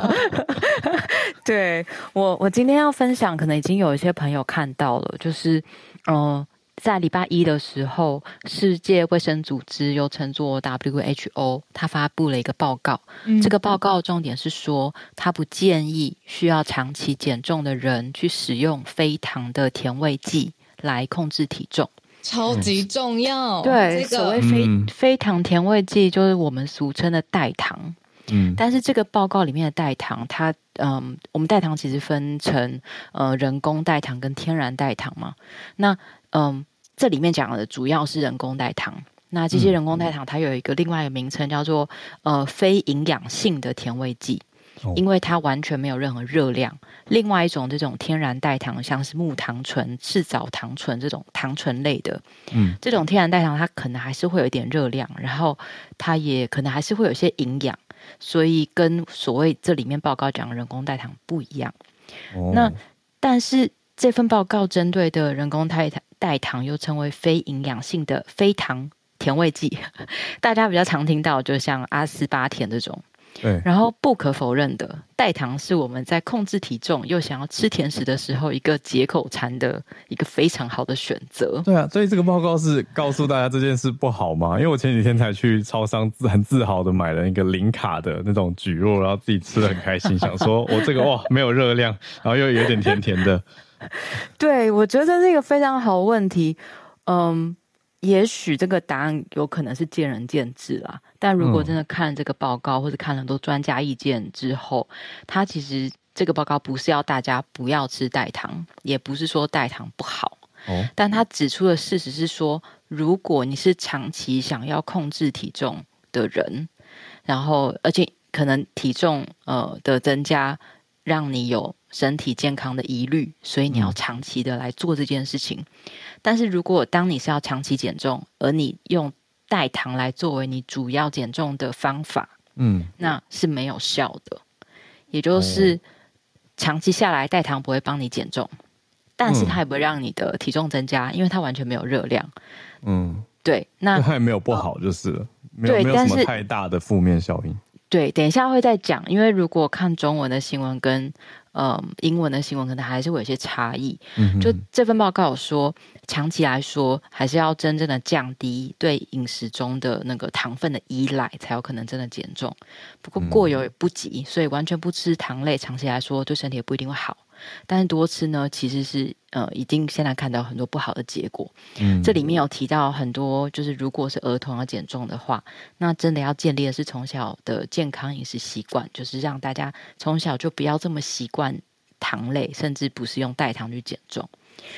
对我，我今天要分享，可能已经有一些朋友看到了，就是，嗯、呃。在礼拜一的时候，世界卫生组织又称作 WHO，它发布了一个报告。嗯、这个报告重点是说，它不建议需要长期减重的人去使用非糖的甜味剂来控制体重。超级重要。对，这个、所谓非、嗯、非糖甜味剂就是我们俗称的代糖。嗯，但是这个报告里面的代糖，它嗯，我们代糖其实分成呃人工代糖跟天然代糖嘛。那嗯，这里面讲的主要是人工代糖。那这些人工代糖，它有一个另外一个名称叫做呃非营养性的甜味剂，因为它完全没有任何热量。另外一种这种天然代糖，像是木糖醇、赤藻糖醇这种糖醇类的，嗯，这种天然代糖它可能还是会有一点热量，然后它也可能还是会有一些营养，所以跟所谓这里面报告讲的人工代糖不一样。那但是。这份报告针对的人工代糖，代糖又称为非营养性的非糖甜味剂，大家比较常听到，就像阿斯巴甜这种。对。然后不可否认的，代糖是我们在控制体重又想要吃甜食的时候一个解口馋的一个非常好的选择。对啊，所以这个报告是告诉大家这件事不好吗？因为我前几天才去超商很自豪的买了一个零卡的那种蒟蒻，然后自己吃的很开心，想说我这个哇没有热量，然后又有点甜甜的。对，我觉得这是一个非常好的问题。嗯，也许这个答案有可能是见仁见智啦。但如果真的看这个报告，或者看很多专家意见之后，他其实这个报告不是要大家不要吃代糖，也不是说代糖不好，哦，但他指出的事实是说，如果你是长期想要控制体重的人，然后而且可能体重呃的增加让你有身体健康的疑虑，所以你要长期的来做这件事情。嗯、但是如果当你是要长期减重，而你用代糖来作为你主要减重的方法，嗯，那是没有效的。也就是长期下来，代糖不会帮你减重，但是它也不会让你的体重增加，因为它完全没有热量。嗯，对，那 它也没有不好，就是了，没有没有什么太大的负面效应。对，等一下会再讲，因为如果看中文的新闻跟。呃，英文的新闻可能还是会有些差异。嗯、就这份报告说，长期来说，还是要真正的降低对饮食中的那个糖分的依赖，才有可能真的减重。不过过犹也不及，嗯、所以完全不吃糖类，长期来说对身体也不一定会好。但是多吃呢，其实是呃，已经现在看到很多不好的结果。嗯，这里面有提到很多，就是如果是儿童要减重的话，那真的要建立的是从小的健康饮食习惯，就是让大家从小就不要这么习惯糖类，甚至不是用代糖去减重。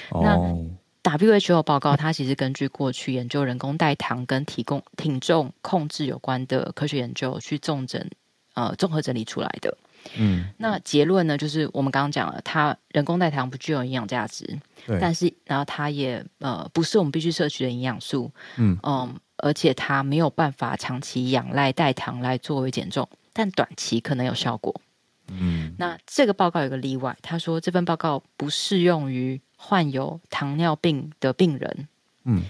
哦、那 WHO 报告，它其实根据过去研究人工代糖跟提供体重控制有关的科学研究去重整呃综合整理出来的。嗯，那结论呢？就是我们刚刚讲了，它人工代糖不具有营养价值，对但是然后它也呃不是我们必须摄取的营养素，嗯嗯，而且它没有办法长期仰赖代糖来作为减重，但短期可能有效果。嗯，那这个报告有个例外，他说这份报告不适用于患有糖尿病的病人。嗯。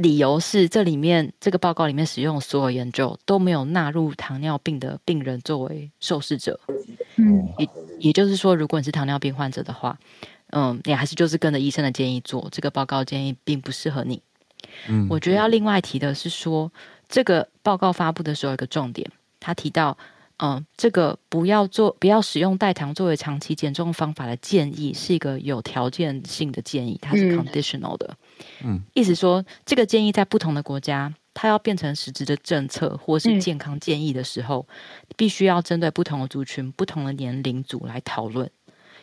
理由是，这里面这个报告里面使用所有研究都没有纳入糖尿病的病人作为受试者。嗯，也也就是说，如果你是糖尿病患者的话，嗯，你还是就是跟着医生的建议做。这个报告建议并不适合你。嗯，我觉得要另外提的是说，这个报告发布的时候有一个重点，他提到。嗯，这个不要做，不要使用代糖作为长期减重方法的建议，是一个有条件性的建议，它是 conditional 的。嗯，意思说，这个建议在不同的国家，它要变成实质的政策或是健康建议的时候，嗯、必须要针对不同的族群、不同的年龄组来讨论。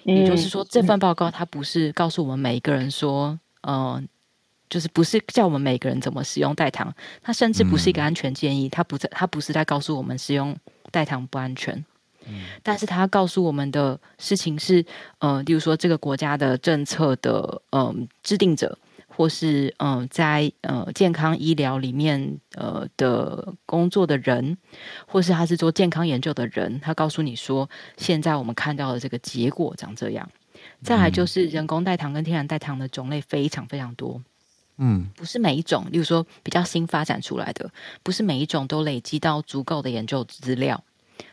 嗯、也就是说，这份报告它不是告诉我们每一个人说，嗯、呃，就是不是叫我们每个人怎么使用代糖，它甚至不是一个安全建议，它不在，它不是在告诉我们使用。代糖不安全，嗯，但是他告诉我们的事情是，呃，例如说这个国家的政策的，嗯、呃，制定者，或是，嗯、呃，在呃健康医疗里面，呃的工作的人，或是他是做健康研究的人，他告诉你说，现在我们看到的这个结果长这样。再来就是人工代糖跟天然代糖的种类非常非常多，嗯，不是每一种，例如说比较新发展出来的，不是每一种都累积到足够的研究资料。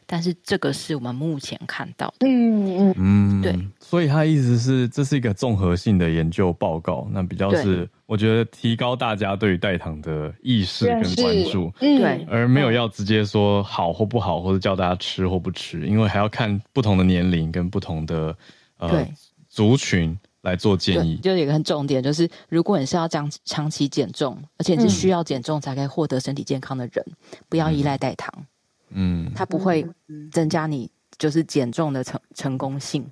但是这个是我们目前看到的，嗯嗯。对，所以他意思是这是一个综合性的研究报告，那比较是我觉得提高大家对于代糖的意识跟关注，对，而没有要直接说好或不好，或者叫大家吃或不吃，因为还要看不同的年龄跟不同的呃族群来做建议。就有一个很重点，就是如果你是要长长期减重，而且你是需要减重才可以获得身体健康的人，嗯、不要依赖代糖。嗯，它不会增加你就是减重的成成功性，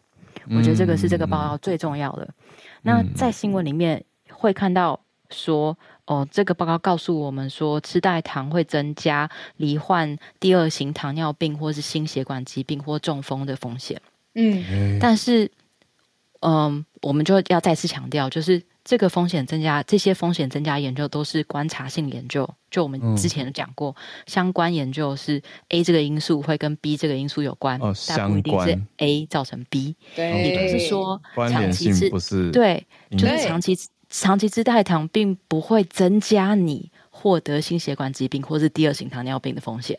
我觉得这个是这个报告最重要的。嗯、那在新闻里面会看到说，哦，这个报告告诉我们说，吃代糖会增加罹患第二型糖尿病或是心血管疾病或中风的风险。嗯，但是，嗯，我们就要再次强调，就是。这个风险增加，这些风险增加研究都是观察性研究。就我们之前讲过，嗯、相关研究是 A 这个因素会跟 B 这个因素有关，哦、但不一定是 A 造成 B。对，也就是说，长期吃不是对，就是长期长期吃代糖，并不会增加你获得心血管疾病或是第二型糖尿病的风险。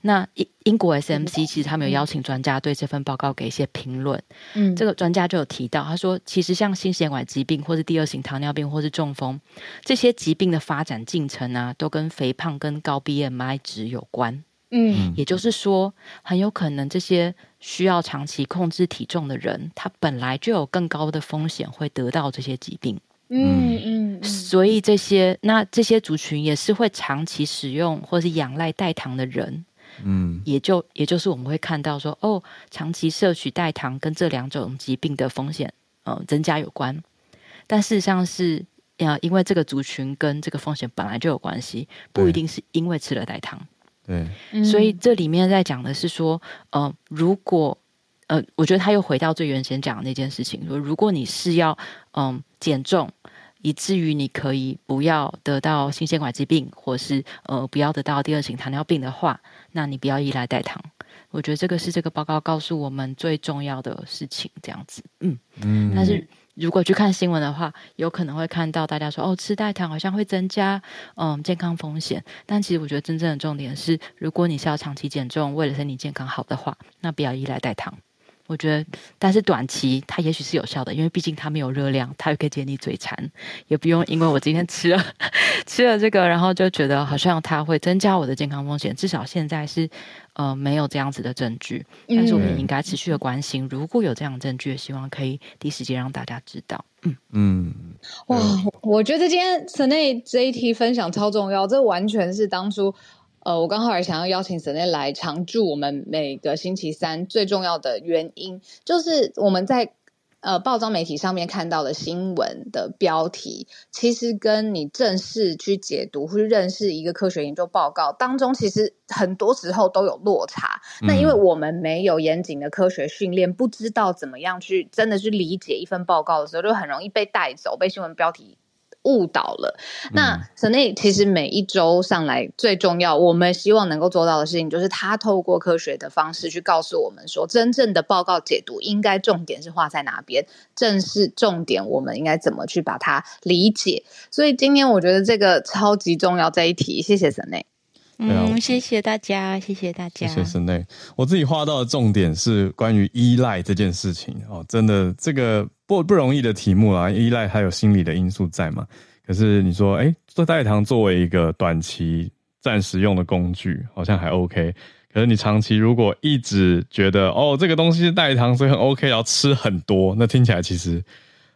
那英英国 SMC 其实他们有邀请专家对这份报告给一些评论。嗯，这个专家就有提到，他说，其实像心血管疾病，或是第二型糖尿病，或是中风这些疾病的发展进程啊，都跟肥胖跟高 BMI 值有关。嗯，也就是说，很有可能这些需要长期控制体重的人，他本来就有更高的风险会得到这些疾病。嗯嗯，所以这些那这些族群也是会长期使用或是仰赖代糖的人。嗯，也就也就是我们会看到说，哦，长期摄取代糖跟这两种疾病的风险，呃，增加有关。但事实上是，呃，因为这个族群跟这个风险本来就有关系，不一定是因为吃了代糖。对，所以这里面在讲的是说，呃，如果，呃，我觉得他又回到最原先讲的那件事情，说如果你是要，嗯、呃，减重。以至于你可以不要得到心血管疾病，或是呃不要得到第二型糖尿病的话，那你不要依赖代糖。我觉得这个是这个报告告诉我们最重要的事情。这样子，嗯嗯。但是如果去看新闻的话，有可能会看到大家说哦，吃代糖好像会增加嗯健康风险。但其实我觉得真正的重点是，如果你是要长期减重，为了身体健康好的话，那不要依赖代糖。我觉得，但是短期它也许是有效的，因为毕竟它没有热量，它又可以解你嘴馋，也不用因为我今天 吃了吃了这个，然后就觉得好像它会增加我的健康风险。至少现在是呃没有这样子的证据，但是我们应该持续的关心，嗯、如果有这样的证据，希望可以第一时间让大家知道。嗯嗯，哇，我觉得今天 Sanee 这一题分享超重要，这完全是当初。呃，我刚好也想要邀请 Sanee 来常驻我们每个星期三最重要的原因，就是我们在呃报章媒体上面看到的新闻的标题，其实跟你正式去解读或是认识一个科学研究报告当中，其实很多时候都有落差。那因为我们没有严谨的科学训练，不知道怎么样去真的去理解一份报告的时候，就很容易被带走，被新闻标题。误导了。那 Sanee 其实每一周上来最重要，我们希望能够做到的事情，就是他透过科学的方式去告诉我们说，真正的报告解读应该重点是画在哪边，正是重点，我们应该怎么去把它理解。所以今天我觉得这个超级重要这一题，谢谢 Sanee。嗯，谢谢大家，谢谢大家，谢谢 Sanee。我自己画到的重点是关于依赖这件事情哦，真的这个。不不容易的题目啊，依赖还有心理的因素在嘛。可是你说，哎，做代糖作为一个短期暂时用的工具，好像还 OK。可是你长期如果一直觉得，哦，这个东西是代糖，所以很 OK，然后吃很多，那听起来其实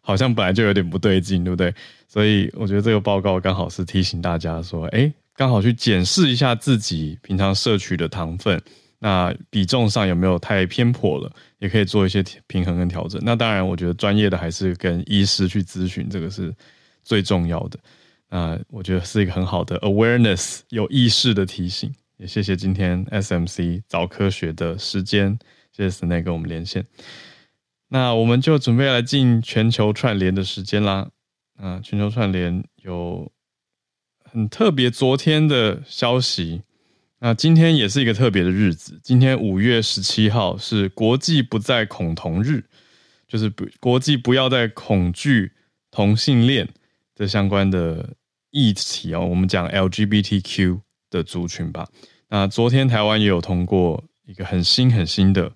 好像本来就有点不对劲，对不对？所以我觉得这个报告刚好是提醒大家说，哎，刚好去检视一下自己平常摄取的糖分。那比重上有没有太偏颇了？也可以做一些平衡跟调整。那当然，我觉得专业的还是跟医师去咨询，这个是最重要的。那我觉得是一个很好的 awareness，有意识的提醒。也谢谢今天 SMC 早科学的时间，谢谢 Sanee 跟我们连线。那我们就准备来进全球串联的时间啦。啊，全球串联有很特别，昨天的消息。那今天也是一个特别的日子，今天五月十七号是国际不再恐同日，就是不国际不要再恐惧同性恋的相关的议题哦。我们讲 LGBTQ 的族群吧。那昨天台湾也有通过一个很新很新的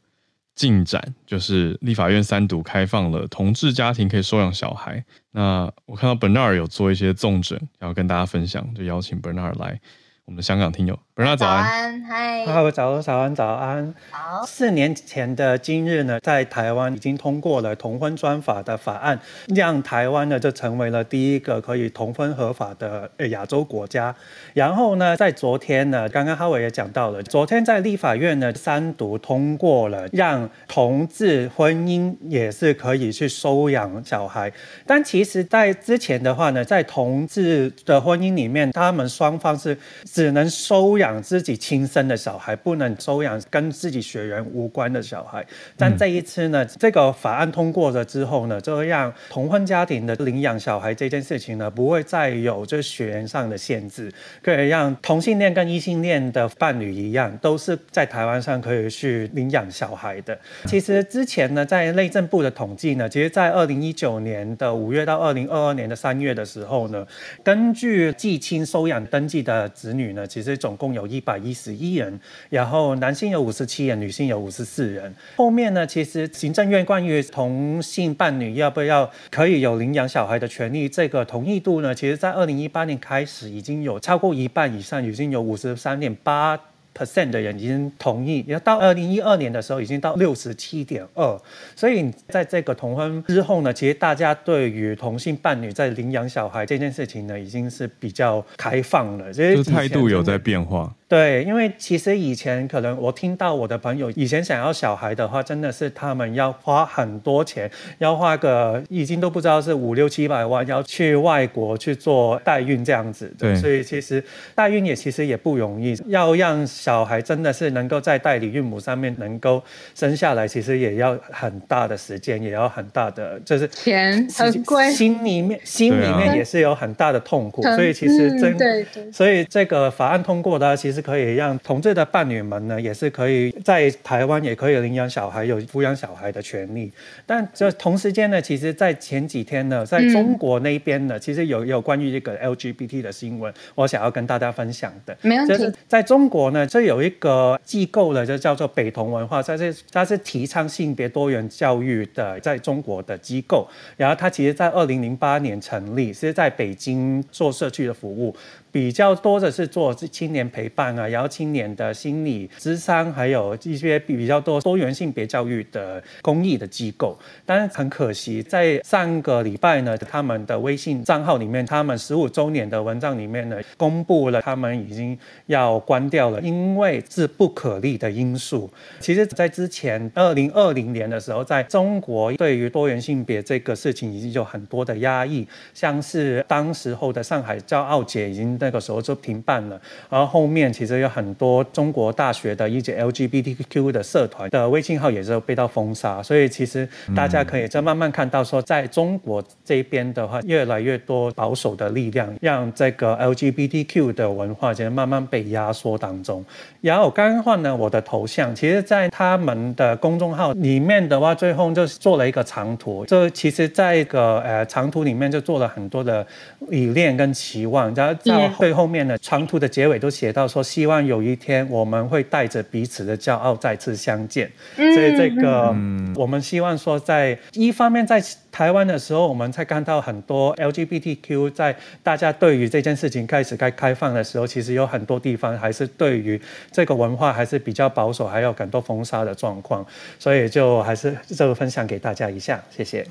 进展，就是立法院三读开放了同志家庭可以收养小孩。那我看到 Bernard 有做一些重整，要跟大家分享，就邀请 Bernard 来。我们的香港听友早安，嗨，早早早安早安。好，四年前的今日呢，在台湾已经通过了同婚专法的法案，让台湾呢就成为了第一个可以同婚合法的亚洲国家。然后呢，在昨天呢，刚刚哈维也讲到了，昨天在立法院呢三读通过了，让同志婚姻也是可以去收养小孩。但其实，在之前的话呢，在同志的婚姻里面，他们双方是。只能收养自己亲生的小孩，不能收养跟自己血缘无关的小孩。但这一次呢，这个法案通过了之后呢，就让同婚家庭的领养小孩这件事情呢，不会再有这血缘上的限制，可以让同性恋跟异性恋的伴侣一样，都是在台湾上可以去领养小孩的。其实之前呢，在内政部的统计呢，其实在二零一九年的五月到二零二二年的三月的时候呢，根据继亲收养登记的子女。呢，其实总共有一百一十一人，然后男性有五十七人，女性有五十四人。后面呢，其实行政院关于同性伴侣要不要可以有领养小孩的权利，这个同意度呢，其实在二零一八年开始已经有超过一半以上，已经有五十三点八 percent 的人已经同意，要到二零一二年的时候已经到六十七点二。所以在这个同婚之后呢，其实大家对于同性伴侣在领养小孩这件事情呢，已经是比较开放了。这态度有在变化。对，因为其实以前可能我听到我的朋友以前想要小孩的话，真的是他们要花很多钱，要花个已经都不知道是五六七百万，要去外国去做代孕这样子。对，所以其实代孕也其实也不容易，要让小孩真的是能够在代理孕母上面能够生下来，其实也要很大的时间，也要很大的就是钱很贵，心里面心里面也是有很大的痛苦。所以其实真、嗯、对，对，所以这个法案通过的其实。是可以让同志的伴侣们呢，也是可以在台湾也可以领养小孩，有抚养小孩的权利。但这同时间呢，其实，在前几天呢，在中国那边呢，嗯、其实有有关于这个 LGBT 的新闻，我想要跟大家分享的。没问题。就是在中国呢，这有一个机构呢，就叫做北同文化，它是它是提倡性别多元教育的，在中国的机构。然后它其实，在二零零八年成立，是在北京做社区的服务。比较多的是做青年陪伴啊，然后青年的心理智商，还有一些比较多多元性别教育的公益的机构。但是很可惜，在上个礼拜呢，他们的微信账号里面，他们十五周年的文章里面呢，公布了他们已经要关掉了，因为是不可逆的因素。其实，在之前二零二零年的时候，在中国对于多元性别这个事情已经有很多的压抑，像是当时候的上海骄傲节已经。那个时候就停办了，然后后面其实有很多中国大学的一些 LGBTQ 的社团的微信号也是被到封杀，所以其实大家可以再慢慢看到说，在中国这边的话，越来越多保守的力量让这个 LGBTQ 的文化其实慢慢被压缩当中。然后刚刚换了我的头像，其实，在他们的公众号里面的话，最后就做了一个长图，这其实在一个呃长图里面就做了很多的理念跟期望，然后在。最后面的长图的结尾都写到说，希望有一天我们会带着彼此的骄傲再次相见。嗯、所以这个，嗯、我们希望说，在一方面在台湾的时候，我们才看到很多 LGBTQ 在大家对于这件事情开始该开放的时候，其实有很多地方还是对于这个文化还是比较保守，还有很多封杀的状况。所以就还是这个分享给大家一下，谢谢。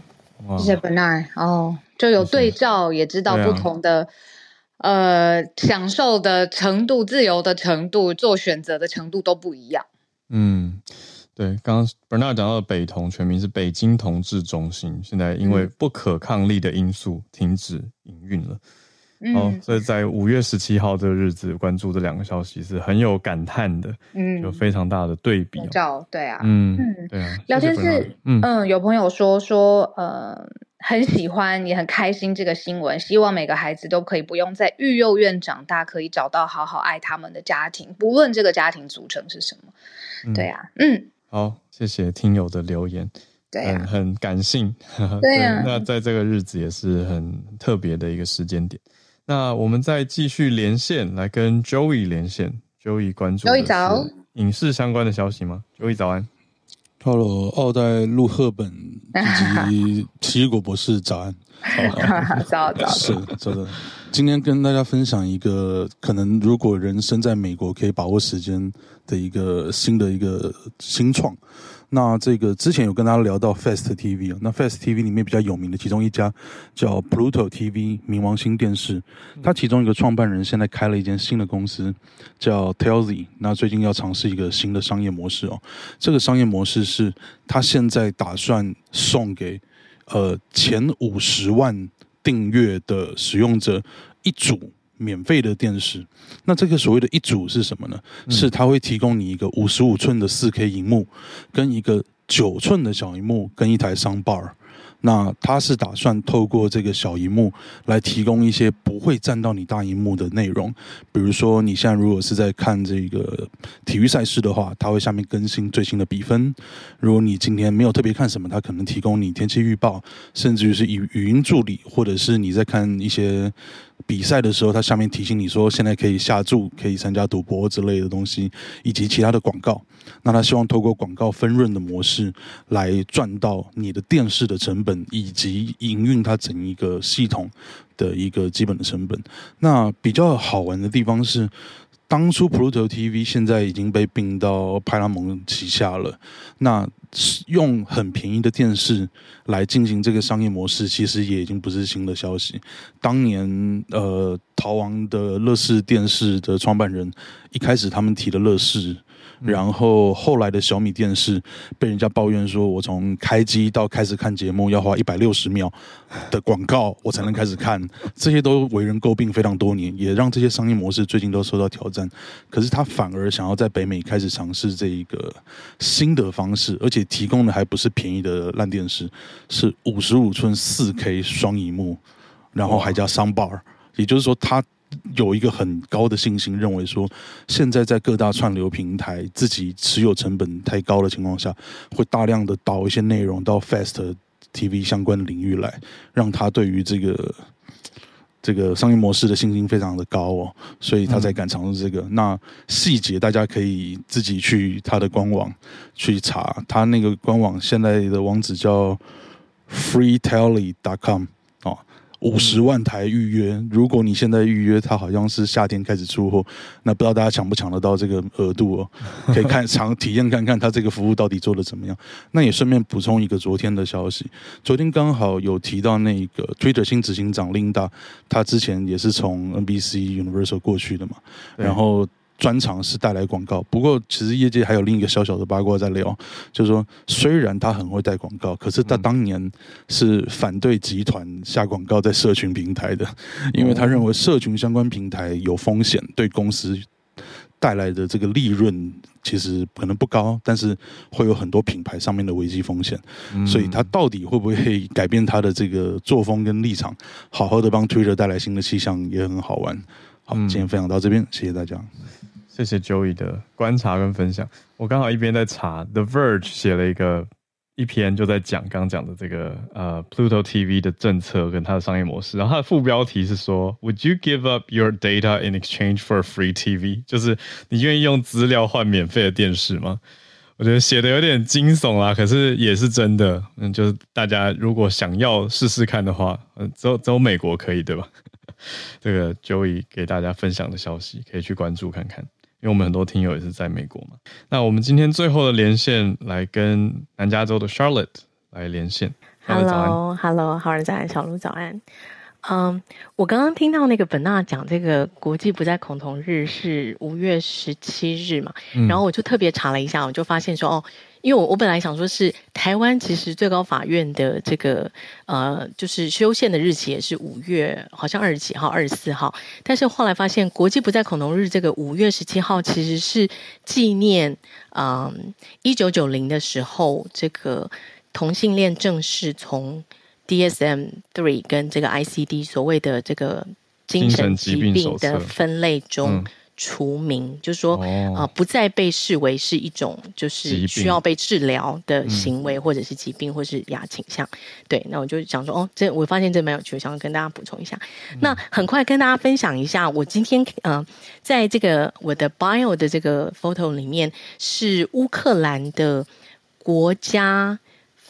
谢谢 Bernard 哦，就有对照，也知道不同的。呃，享受的程度、自由的程度、做选择的程度都不一样。嗯，对，刚刚 Bernard 讲到的北同全名是北京同志中心，现在因为不可抗力的因素停止营运了。嗯、哦，所以在五月十七号这个日子关注这两个消息是很有感叹的。嗯，有非常大的对比、哦。照对啊，嗯，对啊。聊天室，嗯嗯，有朋友说说，呃。很喜欢，也很开心这个新闻。希望每个孩子都可以不用在育幼院长大，可以找到好好爱他们的家庭，不论这个家庭组成是什么。嗯、对啊，嗯，好，谢谢听友的留言，对、啊很，很感性。对啊对，那在这个日子也是很特别的一个时间点。那我们再继续连线，来跟 Joey 连线。Joey 关注 Joey 早，影视相关的消息吗？Joey 早安。Hello，奥黛陆赫本以及奇异果博士早安。早早是早的。今天跟大家分享一个可能，如果人生在美国可以把握时间的一个新的一个新创。那这个之前有跟大家聊到 Fast TV 啊，那 Fast TV 里面比较有名的其中一家叫 Pluto TV 冥王星电视，它其中一个创办人现在开了一间新的公司叫 Telsey，那最近要尝试一个新的商业模式哦，这个商业模式是他现在打算送给呃前五十万订阅的使用者一组。免费的电视，那这个所谓的一组是什么呢？嗯、是它会提供你一个五十五寸的四 K 荧幕，跟一个九寸的小荧幕，跟一台 soundbar。那它是打算透过这个小荧幕来提供一些不会占到你大荧幕的内容，比如说你现在如果是在看这个体育赛事的话，它会下面更新最新的比分；如果你今天没有特别看什么，它可能提供你天气预报，甚至于是语语音助理，或者是你在看一些比赛的时候，它下面提醒你说现在可以下注，可以参加赌博之类的东西，以及其他的广告。那他希望透过广告分润的模式来赚到你的电视的成本，以及营运它整一个系统的一个基本的成本。那比较好玩的地方是，当初 Pluto TV 现在已经被并到派拉蒙旗下了，那用很便宜的电视来进行这个商业模式，其实也已经不是新的消息。当年呃，逃亡的乐视电视的创办人一开始他们提的乐视。然后后来的小米电视被人家抱怨说，我从开机到开始看节目要花一百六十秒的广告，我才能开始看，这些都为人诟病非常多年，也让这些商业模式最近都受到挑战。可是他反而想要在北美开始尝试这一个新的方式，而且提供的还不是便宜的烂电视，是五十五寸四 K 双荧幕，然后还加 Soundbar，也就是说他。有一个很高的信心，认为说，现在在各大串流平台自己持有成本太高的情况下，会大量的导一些内容到 Fast TV 相关的领域来，让他对于这个这个商业模式的信心非常的高哦，所以他才敢尝试这个。嗯、那细节大家可以自己去他的官网去查，他那个官网现在的网址叫 freetelly.com。五十万台预约，如果你现在预约，它好像是夏天开始出货，那不知道大家抢不抢得到这个额度哦？可以看尝体验看看它这个服务到底做的怎么样。那也顺便补充一个昨天的消息，昨天刚好有提到那个 Twitter 新执行长 Linda，他之前也是从 NBC Universal 过去的嘛，然后。专长是带来广告，不过其实业界还有另一个小小的八卦在聊，就是说虽然他很会带广告，可是他当年是反对集团下广告在社群平台的，因为他认为社群相关平台有风险，对公司带来的这个利润其实可能不高，但是会有很多品牌上面的危机风险，所以他到底会不会改变他的这个作风跟立场，好好的帮 Twitter 带来新的气象，也很好玩。好，今天分享到这边，谢谢大家。谢谢 Joey 的观察跟分享。我刚好一边在查，The Verge 写了一个一篇，就在讲刚讲的这个呃 Pluto TV 的政策跟它的商业模式。然后它的副标题是说，Would you give up your data in exchange for free TV？就是你愿意用资料换免费的电视吗？我觉得写的有点惊悚啦，可是也是真的。嗯，就是大家如果想要试试看的话，嗯，只有只有美国可以，对吧？这个 Joey 给大家分享的消息，可以去关注看看。因为我们很多听友也是在美国嘛，那我们今天最后的连线来跟南加州的 Charlotte 来连线。Hello，Hello，好人早安，小鹿早安。嗯、um，我刚刚听到那个本娜讲这个国际不再恐同日是五月十七日嘛，嗯，然后我就特别查了一下，我就发现说哦。因为我我本来想说是台湾，其实最高法院的这个呃，就是修宪的日期也是五月，好像二十几号、二十四号。但是后来发现，国际不再恐龙日这个五月十七号其实是纪念嗯一九九零的时候，这个同性恋正式从 DSM three 跟这个 ICD 所谓的这个精神疾病的分类中。除名，就是说啊、不再被视为是一种就是需要被治疗的行为，或者是疾病，或是亚倾向。对，那我就想说，哦，这我发现这蛮有趣，我想要跟大家补充一下。嗯。那很快跟大家分享一下，我今天呃，在这个我的 bio 的这个 photo 里面，是乌克兰的国家。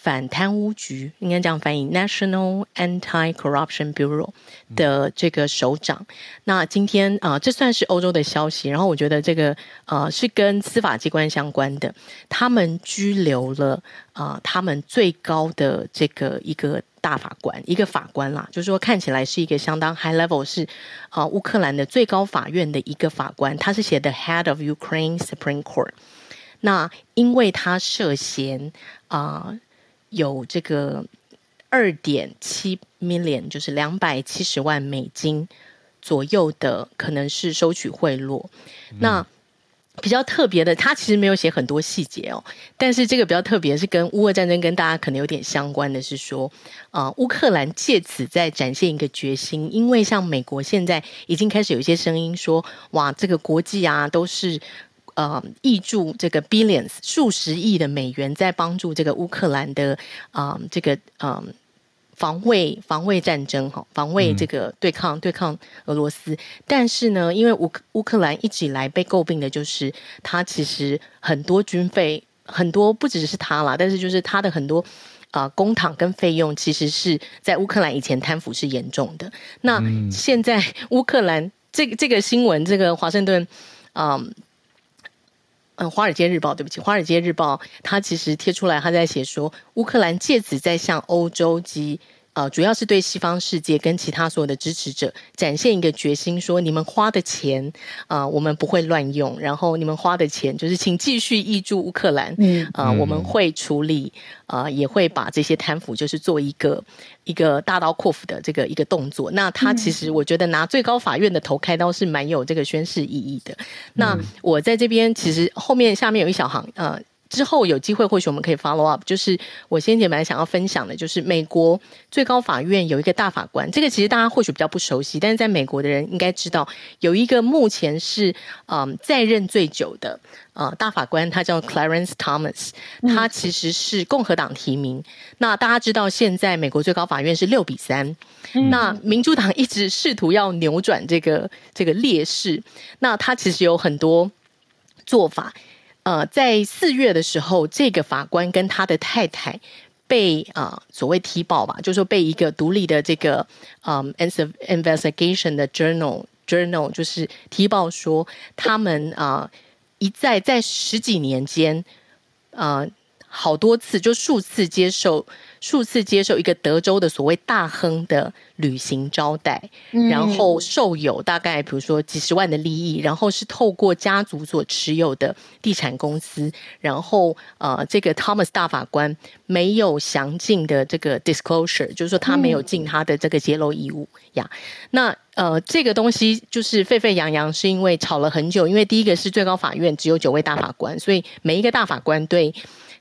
反贪污局应该这样翻译，National Anti-Corruption Bureau 的这个首长。那今天啊、呃，这算是欧洲的消息。然后我觉得这个呃是跟司法机关相关的，他们拘留了啊、他们最高的这个一个大法官，一个法官啦，就是说看起来是一个相当 high level，是啊、呃，乌克兰的最高法院的一个法官，他是写的 Head of Ukraine Supreme Court。那因为他涉嫌啊。有这个二点七 million，就是两百七十万美金左右的，可能是收取贿赂。嗯。那比较特别的，他其实没有写很多细节哦。但是这个比较特别是跟乌俄战争跟大家可能有点相关的是说，啊、呃，乌克兰借此在展现一个决心，因为像美国现在已经开始有一些声音说，哇，这个国际啊都是。呃，挹注这个 billions 数十亿的美元，在帮助这个乌克兰的啊、呃，这个嗯、呃，防卫防卫战争哈，防卫这个对抗、嗯、对抗俄罗斯。但是呢，因为乌乌克兰一直以来被诟病的就是，它其实很多军费很多不只是它啦，但是就是它的很多啊、呃、公帑跟费用，其实是在乌克兰以前贪腐是严重的。那现在乌克兰这个这个新闻，这个华盛顿。嗯嗯，《华尔街日报》对不起，《华尔街日报》它其实贴出来，它在写说，乌克兰借此在向欧洲及。呃，主要是对西方世界跟其他所有的支持者展现一个决心，说你们花的钱啊、呃，我们不会乱用，然后你们花的钱就是请继续挹注乌克兰，嗯啊、呃，我们会处理啊、呃，也会把这些贪腐就是做一个一个大刀阔斧的这个一个动作。那他其实我觉得拿最高法院的头开刀是蛮有这个宣誓意义的。那我在这边其实后面下面有一小行呃。之后有机会，或许我们可以 follow up。就是我先前本来想要分享的，就是美国最高法院有一个大法官，这个其实大家或许比较不熟悉，但是在美国的人应该知道，有一个目前是嗯在任最久的呃大法官，他叫 Clarence Thomas，他其实是共和党提名。那大家知道，现在美国最高法院是六比三，那民主党一直试图要扭转这个这个劣势，那他其实有很多做法。呃，在四月的时候，这个法官跟他的太太被啊、所谓提报吧，就是说被一个独立的这个嗯、呃、investigation 的 journal journal 就是提报说，他们啊、一再在十几年间啊、好多次就数次接受。数次接受一个德州的所谓大亨的旅行招待，嗯、然后受有大概比如说几十万的利益，然后是透过家族所持有的地产公司，然后呃，这个 Thomas 大法官没有详尽的这个 disclosure，就是说他没有尽他的这个揭露义务呀。嗯、那呃，这个东西就是沸沸扬扬，是因为吵了很久，因为第一个是最高法院只有九位大法官，所以每一个大法官对。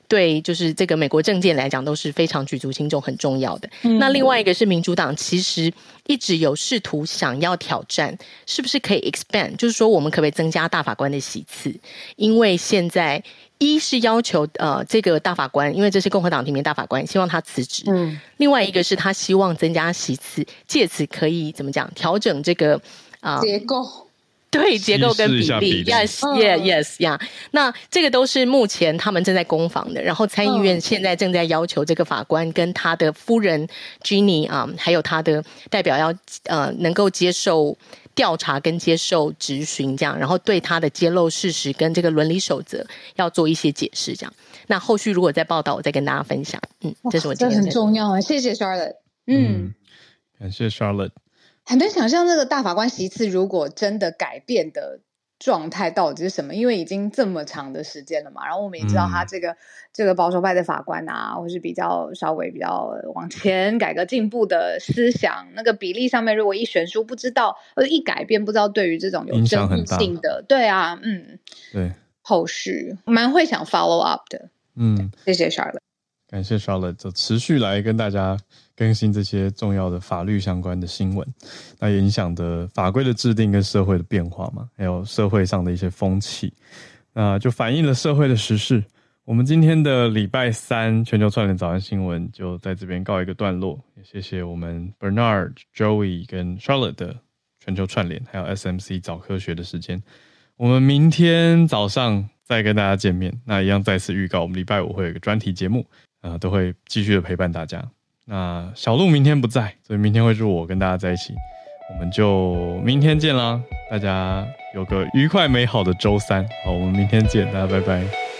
对，就是这个美国政见来讲都是非常举足轻重、很重要的。嗯、那另外一个是民主党，其实一直有试图想要挑战，是不是可以 expand，就是说我们可不可以增加大法官的席次？因为现在一是要求呃这个大法官，因为这是共和党提名大法官，希望他辞职。嗯，另外一个是他希望增加席次，借此可以怎么讲调整这个啊、呃、结构。对结构跟比例，，yes yeah yes yeah，那这个都是目前他们正在攻防的。然后参议院现在正在要求这个法官跟他的夫人 Ginny 啊，还有他的代表要呃能够接受调查跟接受质询这样，然后对他的揭露事实跟这个伦理守则要做一些解释这样。那后续如果再报道，我再跟大家分享。嗯，这是我今天这很重要啊，谢谢 Charlotte。嗯，感谢 Charlotte。很难想象这个大法官席次如果真的改变的状态到底是什么，因为已经这么长的时间了嘛。然后我们也知道他这个、嗯、这个保守派的法官啊，或是比较稍微比较往前改革进步的思想，那个比例上面如果一悬殊，不知道或者一改变，不知道对于这种有争议性的，对啊，嗯，对，后续蛮会想 follow up 的，嗯，谢谢 Charlotte，感谢 Charlotte，就持续来跟大家。更新这些重要的法律相关的新闻，那影响的法规的制定跟社会的变化嘛，还有社会上的一些风气，那就反映了社会的时事。我们今天的礼拜三全球串联早安新闻就在这边告一个段落，也谢谢我们 Bernard、Joey 跟 Charlotte 的全球串联，还有 SMC 早科学的时间。我们明天早上再跟大家见面，那一样再次预告，我们礼拜五会有一个专题节目，啊，都会继续的陪伴大家。那小鹿明天不在，所以明天会是我跟大家在一起，我们就明天见啦！大家有个愉快美好的周三，好，我们明天见，大家拜拜。